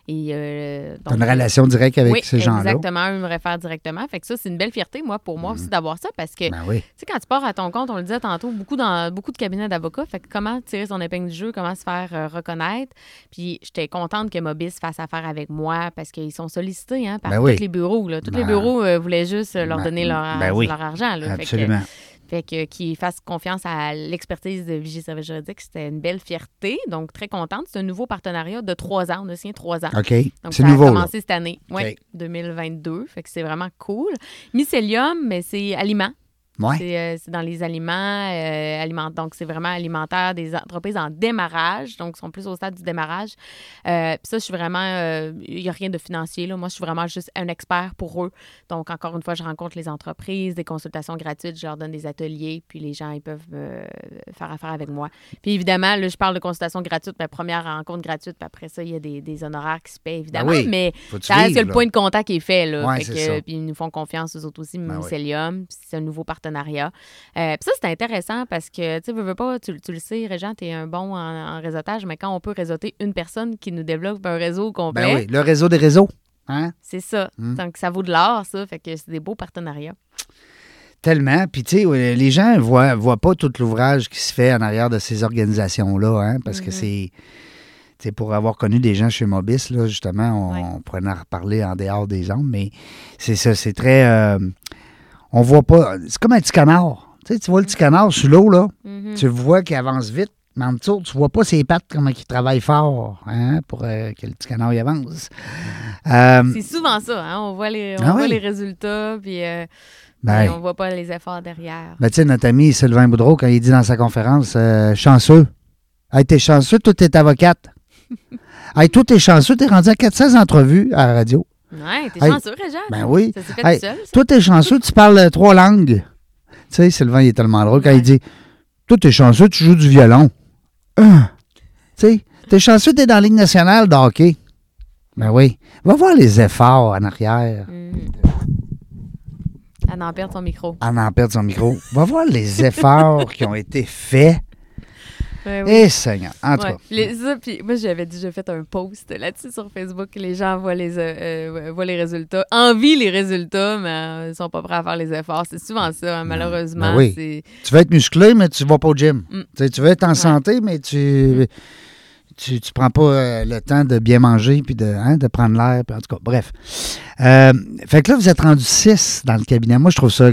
Et, euh, donc, une relation directe avec oui, ces gens-là. exactement. Eux me réfèrent directement. Fait que ça, c'est une belle fierté, moi, pour moi aussi, d'avoir ça parce que Ben oui. tu sais, quand tu pars à ton compte, on le disait tantôt, beaucoup, dans, beaucoup de cabinets d'avocats. Fait que comment tirer son épingle du jeu, comment se faire euh, reconnaître? Puis j'étais contente que Mobis fasse affaire avec moi parce qu'ils sont sollicités hein, par Ben tous oui. les bureaux. Là. Tous les Ben, bureaux euh, voulaient juste leur donner leur, argent. Là. Fait que- Absolument. Fait que qu'ils fassent confiance à l'expertise de Vigie Service Juridique, c'était une belle fierté. Donc, très contente. C'est un nouveau partenariat de trois ans. On a signé trois ans. OK. Donc, C'est ça nouveau. a là. commencé cette année, oui, OK. 2022. Fait que c'est vraiment cool. Mycelium, mais c'est aliments. Ouais. C'est, euh, c'est dans les aliments, euh, aliment- donc c'est vraiment alimentaire des entreprises en démarrage, donc ils sont plus au stade du démarrage. Euh, Puis ça, je suis vraiment, il n'y a rien de financier, là. moi je suis vraiment juste un expert pour eux. Donc encore une fois, je rencontre les entreprises, des consultations gratuites, je leur donne des ateliers, puis les gens, ils peuvent faire affaire avec moi. Puis évidemment, là, je parle de consultations gratuites, ma première rencontre gratuite, puis après ça, il y a des, des honoraires qui se paient, évidemment, Ben oui, mais ça reste que le point de contact est fait. Là, Ouais, Fait c'est que, ça. Puis ils nous font confiance, eux autres aussi, Ben. Mycelium. C'est un nouveau partenariat. Euh, puis ça, c'est intéressant parce que, tu veux, veux pas, tu, tu le sais, Régent, tu es un bon en, en réseautage, mais quand on peut réseauter une personne qui nous développe un réseau complet, Ben oui, le réseau des réseaux. Hein? c'est ça. Hmm. Donc, ça vaut de l'or, ça. Fait que c'est des beaux partenariats. Tellement. Puis, tu sais, les gens ne voient, voient pas tout l'ouvrage qui se fait en arrière de ces organisations-là, hein, parce que Mhm. c'est. tu sais, pour avoir connu des gens chez Mobis, là, justement, on, Ouais. on pourrait en reparler en dehors des ondes, mais c'est ça, c'est très. euh, on voit pas. C'est comme un petit canard. Tu sais, tu vois le petit canard sur l'eau, là. Mhm. Tu vois qui avance vite, Mais en dessous, tu vois pas ses pattes, comment il travaille fort hein, pour euh, que le petit canard y avance. Euh, C'est souvent ça, hein? On voit les, on Ah voit oui. les résultats, puis euh, ben, on voit pas les efforts derrière. ben, tu sais, notre ami Sylvain Boudreau, quand il dit dans sa conférence, euh, chanceux. Hey, t'es chanceux, toi, t'es avocate. [LAUGHS] hey, toi, t'es chanceux, t'es rendu à 400 entrevues à la radio. Ouais, t'es Hey, chanceux, Réjean. Ben oui. Ça s'est fait Hey, tout seul, ça. Toi, t'es chanceux, tu parles euh, trois langues. Tu sais, Sylvain, il est tellement drôle quand Ouais. il dit Toi, t'es chanceux, tu joues du violon. Hein? Tu sais, t'es chanceux, t'es dans la Ligue nationale de hockey. Ben oui. Va voir les efforts en arrière. Mhm. Elle en perd son micro. En en perdre son micro. Va voir les [LAUGHS] efforts qui ont été faits. Ouais, oui. Eh, Seigneur. En tout Ouais. cas. Les- ça, puis moi, j'avais déjà fait un post là-dessus sur Facebook. Les gens voient les, euh, euh, voient les résultats, envient les résultats, mais euh, ils sont pas prêts à faire les efforts. C'est souvent ça, hein, malheureusement. Ben oui. Tu veux être musclé, mais tu vas pas au gym. Mm. Tu veux être en santé, mais tu. Tu, tu prends pas euh, le temps de bien manger puis de, hein, de prendre l'air. En tout cas, bref. Euh, fait que là, vous êtes rendu six dans le cabinet. Moi, je trouve ça.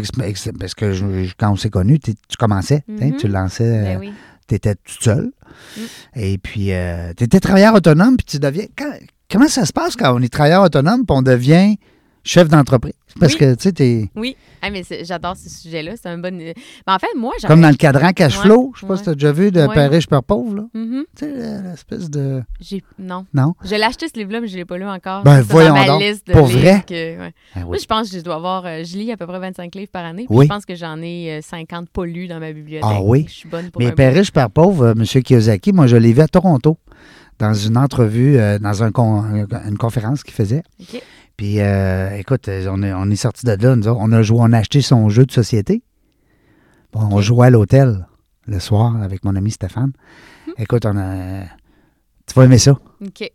Parce que je- quand on s'est connus, tu commençais. Mhm. Tu lançais. Ben euh, oui. Tu étais toute seule. Mm. Et puis, tu étais travailleur autonome, puis tu deviens. quand- comment ça se passe quand on est travailleur autonome, puis on devient chef d'entreprise? Parce Oui. que, tu sais, t'es Oui. Ah, mais j'adore ce sujet-là. C'est un bon. Mais en fait, moi, comme dans le cadran cash Ouais, flow. Je sais pas ouais. si tu as déjà vu de Ouais. Père riche, Père pauvre, là. Mhm. Tu sais, l'espèce de. Non. Non? Je l'ai acheté ce livre-là, mais je ne l'ai pas lu encore. Ben, voyons dans ma donc. liste de Pour vrai? que- ouais. Ah Moi, oui. je pense que je dois avoir. euh, je lis à peu près 25 livres par année. Oui. Je pense que j'en ai euh, 50 pas lus dans ma bibliothèque. Ah oui? Je suis bonne pour Mais Père riche, Père pauvre, euh, M. Kiyosaki, moi, je l'ai vu à Toronto, dans une entrevue, euh, dans un con- une conférence qu'il faisait. Puis, euh, écoute, on est, on est sorti de là, nous autres. on a joué, on a acheté son jeu de société. Bon, on jouait à l'hôtel le soir avec mon ami Stéphane. Écoute, on a. Tu vas aimer ça. OK.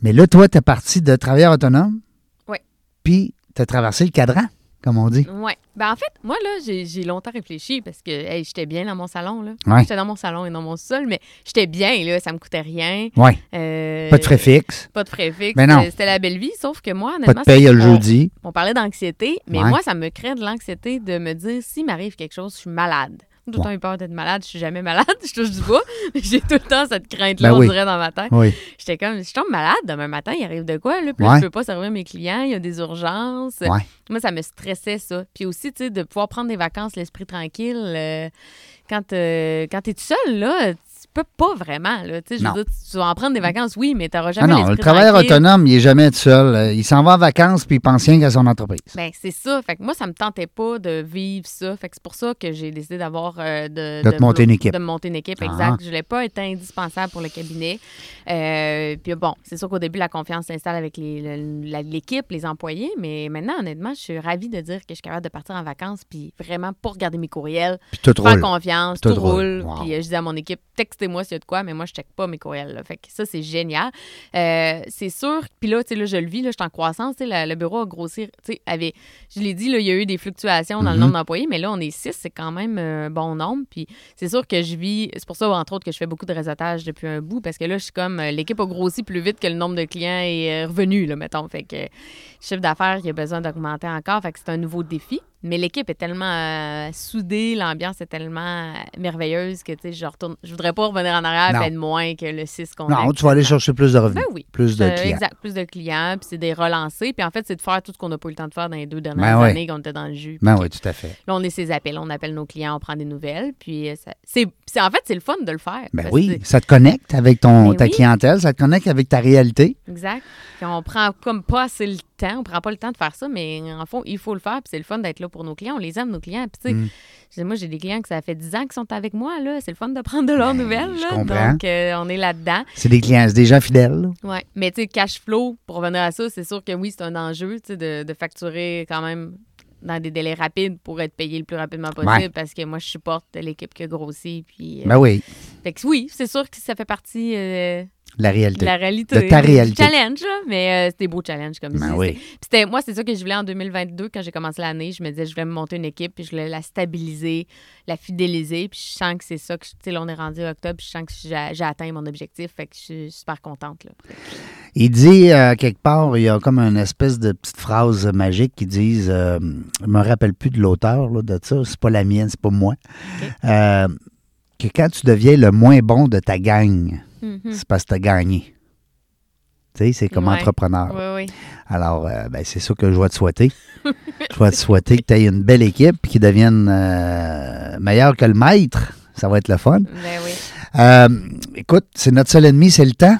Mais là, toi, tu es parti de travailleur autonome. Oui. Puis, tu as traversé le cadran, comme on dit. Ouais. Ben, en fait, moi, là, j'ai longtemps réfléchi parce que hey, j'étais bien dans mon salon. là. Ouais. J'étais dans mon salon et dans mon sol, mais j'étais bien, là. Ça me coûtait rien. Oui. Euh, Pas de frais fixes. Pas de frais fixes. Ben non. C'était- C'était la belle vie, sauf que moi, Pas de honnêtement. paye le on- jeudi. On parlait d'anxiété, mais Ouais. moi, ça me crée de l'anxiété de me dire s'il m'arrive quelque chose, je suis malade. Tout le temps eu peur d'être malade, je suis jamais malade, [LAUGHS] je touche du bois, j'ai tout le temps cette crainte-là, Ben on oui. dirait, dans ma tête. Oui. J'étais comme, je tombe malade demain matin, il arrive de quoi? Là? Puis Ouais. là, je peux pas servir mes clients, il y a des urgences. Ouais. Moi, ça me stressait, ça. Puis aussi, tu sais, de pouvoir prendre des vacances, l'esprit tranquille. euh, quand euh, quand tu es tout seul, là, tu peux pas vraiment. Là, je veux dire, tu vas en prendre des vacances, oui, mais tu n'auras Ah jamais non, le travailleur tranquille. autonome, il est jamais tout seul. Euh, Il s'en va en vacances, puis il pense rien qu'à son entreprise. Ben, c'est ça. Fait que moi, ça me tentait pas de vivre ça. Fait que c'est pour ça que j'ai décidé d'avoir euh, de, De te monter une équipe. De monter une équipe, Ah. exact. Je voulais pas être indispensable pour le cabinet. Euh, puis bon, c'est sûr qu'au début, la confiance s'installe avec les- le- la- l'équipe, les employés. Mais maintenant, honnêtement, je suis ravie de dire que je suis capable de partir en vacances puis vraiment pas regarder mes courriels, Puis tout faire roule. confiance, Tout tout, roule. roule. Wow. Puis je dis à mon équipe, textez-moi s'il y a de quoi, mais moi, je check pas mes courriels. là. Fait que ça, c'est génial. Euh, c'est sûr. Puis là, tu sais, là, je le vis, là, je suis en croissance. Tu sais, la- le bureau a grossi. Tu sais, avait, je l'ai dit, là, il y a eu des fluctuations dans Mhm. le nombre d'employés, mais là, on est six, c'est quand même un bon nombre. Puis c'est sûr que je vis. C'est pour ça, entre autres, que je fais beaucoup de réseautage depuis un bout, parce que là, je suis comme. euh, L'équipe a grossi plus vite que le nombre de clients est euh, revenu, là, mettons. Fait que chiffre d'affaires, il y a besoin d'augmenter encore. Fait que c'est un nouveau défi. Mais l'équipe est tellement euh, soudée, l'ambiance est tellement euh, merveilleuse que, tu sais, je retourne. Je voudrais pas revenir en arrière et être moins que le 6 qu'on a Non, tu vas aller chercher plus de revenus, Ben oui. plus de Euh, clients. Exact, plus de clients, puis c'est des relancés. Puis en fait, c'est de faire tout ce qu'on n'a pas eu le temps de faire dans les deux dernières Ben oui. années qu'on était dans le jus. Ben oui, tout à fait. Là, on est ses appels, on appelle nos clients, on prend des nouvelles. Puis ça- c'est, c'est- en fait, c'est le fun de le faire. Ben oui, ça te connecte avec ton, Ben ta oui. clientèle, ça te connecte avec ta réalité. Exact. Puis on prend comme pas assez le temps, on prend pas le temps de faire ça, mais en fond, il faut le faire. Puis c'est le fun d'être là pour nos clients. On les aime, nos clients. Puis tu sais, Mm. moi, j'ai des clients que ça fait 10 ans qu'ils sont avec moi. là. C'est le fun de prendre de leurs Ben, nouvelles. je là. comprends. Donc, euh, on est là-dedans. C'est des clients, c'est des gens fidèles. Oui, mais tu sais, cash flow, pour revenir à ça, c'est sûr que oui, c'est un enjeu, tu sais, de, de facturer quand même dans des délais rapides pour être payé le plus rapidement possible Ouais. parce que moi, je supporte l'équipe qui a grossi. Puis, euh, Ben oui, fait que oui, c'est sûr que ça fait partie euh, la réalité. la réalité. De ta réalité. challenge, mais euh, c'est des beaux challenges comme Ben ça. oui. C'était, moi, c'est ça que je voulais en 2022 quand j'ai commencé l'année. Je me disais, je voulais me monter une équipe, puis je voulais la stabiliser, la fidéliser. Puis je sens que c'est ça que, je- tu sais, là, on est rendu octobre, puis je sens que j'ai, atteint mon objectif. Fait que je suis super contente. Là. Il dit euh, quelque part, il y a comme une espèce de petite phrase magique qui dit euh, Je me rappelle plus de l'auteur de ça, c'est pas la mienne, c'est pas moi. Euh, que quand tu deviens le moins bon de ta gang, Mhm. c'est parce que tu as gagné. Tu sais, c'est comme Ouais. entrepreneur. Oui, oui. Alors, euh, ben, c'est ça que je vais te souhaiter. [LAUGHS] je vais te souhaiter que tu aies une belle équipe et qu'ils deviennent euh, meilleurs que le maître. Ça va être le fun. Ben oui. Euh, écoute, c'est notre seul ennemi, c'est le temps.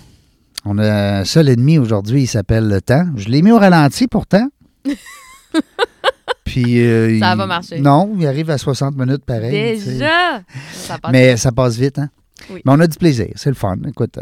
On a un seul ennemi aujourd'hui, il s'appelle le temps. Je l'ai mis au ralenti pourtant. [LAUGHS] Puis, euh, Ça il- va marcher. Non, il arrive à 60 minutes pareil. Déjà! Ça passe. Mais ça passe vite, hein? Oui. Mais on a du plaisir, c'est le fun. Écoute,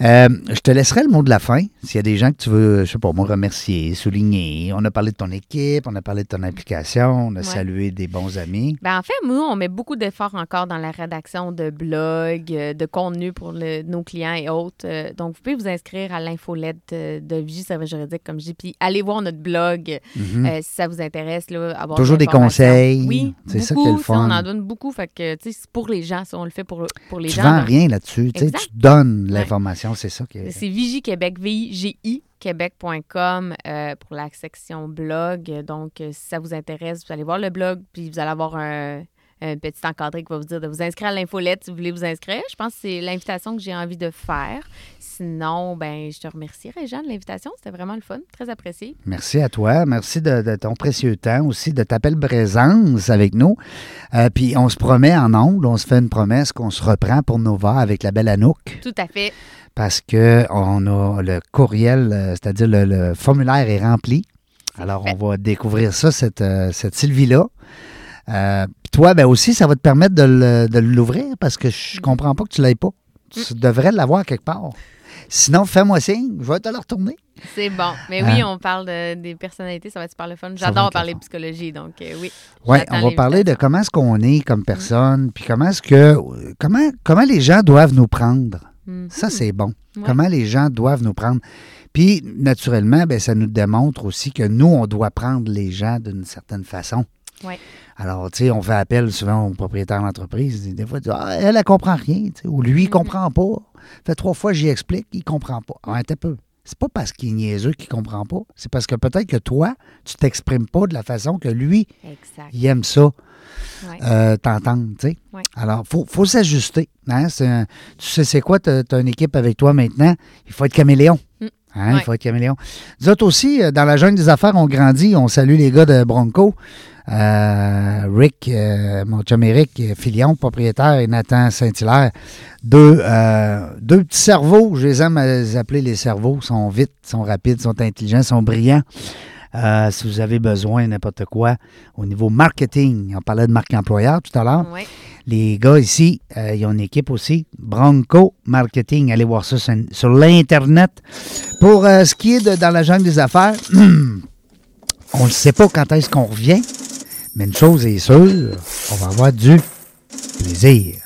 euh, je te laisserai le mot de la fin. S'il y a des gens que tu veux, je sais pas, moi, remercier, souligner. On a parlé de ton équipe, on a parlé de ton implication, on a Ouais. salué des bons amis. Ben, en fait, nous, on met beaucoup d'efforts encore dans la rédaction de blogs, euh, de contenu pour le- nos clients et autres. Euh, donc, vous pouvez vous inscrire à l'infolette de Vigie Service Juridique, comme je dis, puis allez voir notre blog Mhm. euh, si ça vous intéresse. Là, avoir Toujours de des conseils. Oui, C'est ça qui est le fun. On en donne beaucoup. Fait que, tu sais, c'est pour les gens, ça, on le fait pour, pour les tu gens. vends rien là-dessus. tu sais. Tu donnes l'information, c'est ça qui est. C'est Vigie Québec, V-I-G-I, québec.com euh, pour la section blog. Donc, euh, si ça vous intéresse, vous allez voir le blog, puis vous allez avoir un, un petit encadré qui va vous dire de vous inscrire à l'infolette si vous voulez vous inscrire. Je pense que c'est l'invitation que j'ai envie de faire. Sinon, ben, je te remercierais, Jean, de l'invitation. C'était vraiment le fun, très apprécié. Merci à toi. Merci de, de ton précieux temps aussi, de ta belle présence avec nous. Euh, puis on se promet en ondes, on se fait une promesse qu'on se reprend pour Nova avec la belle Anouk. Tout à fait. parce que on a le courriel, euh, c'est-à-dire le, le formulaire est rempli. Alors, on va découvrir ça, cette, euh, cette Sylvie-là. Euh, puis toi, ben aussi, ça va te permettre de de l'ouvrir parce que je comprends pas que tu l'aies pas. Tu devrais l'avoir quelque part. Sinon, fais-moi signe, je vais te le retourner. C'est bon. Mais oui, on parle de- des personnalités, ça va être super le fun. J'adore le parler fun. psychologie, donc euh, oui. Oui, on va parler de comment est-ce qu'on est comme personne, puis comment est-ce que comment comment les gens doivent nous prendre. Mhm. Ça, c'est bon. Ouais. Comment les gens doivent nous prendre. Puis, naturellement, ben, ça nous démontre aussi que nous, on doit prendre les gens d'une certaine façon. Ouais. Alors, tu sais, on fait appel souvent aux propriétaires d'entreprise. Des fois, Ah, elle, elle comprend rien. Ou lui, il Mhm. comprend pas. Fait trois fois, j'y explique, il comprend pas. Ah, un peu. C'est pas parce qu'il est niaiseux qu'il comprend pas. C'est parce que peut-être que toi, tu t'exprimes pas de la façon que lui, Exact. il aime ça Ouais. euh, t'entendre, tu sais. Ouais. Alors, il faut, faut s'ajuster. Hein? Un- tu sais, c'est quoi, tu as, une équipe avec toi maintenant, il faut être caméléon. Mm. Hein? Il faut être caméléon. Nous autres aussi, euh, dans la jungle des affaires, on grandit. On salue les gars de Bronco. Euh, Rick, euh, mon chum Eric, euh, Filion, propriétaire, et Nathan Saint-Hilaire. Deux, deux petits cerveaux, je les aime à les appeler les cerveaux. Sont vite, sont rapides, sont intelligents, sont brillants. Euh, si vous avez besoin n'importe quoi au niveau marketing, on parlait de marque employeur tout à l'heure. Les gars ici, euh, ils ont une équipe aussi, Bronco Marketing. Allez voir ça sur, sur l'Internet. Pour euh, ce qui est de dans la jungle des affaires, [CLEARS THROAT] on ne sait pas quand est-ce qu'on revient, mais une chose est sûre, on va avoir du plaisir.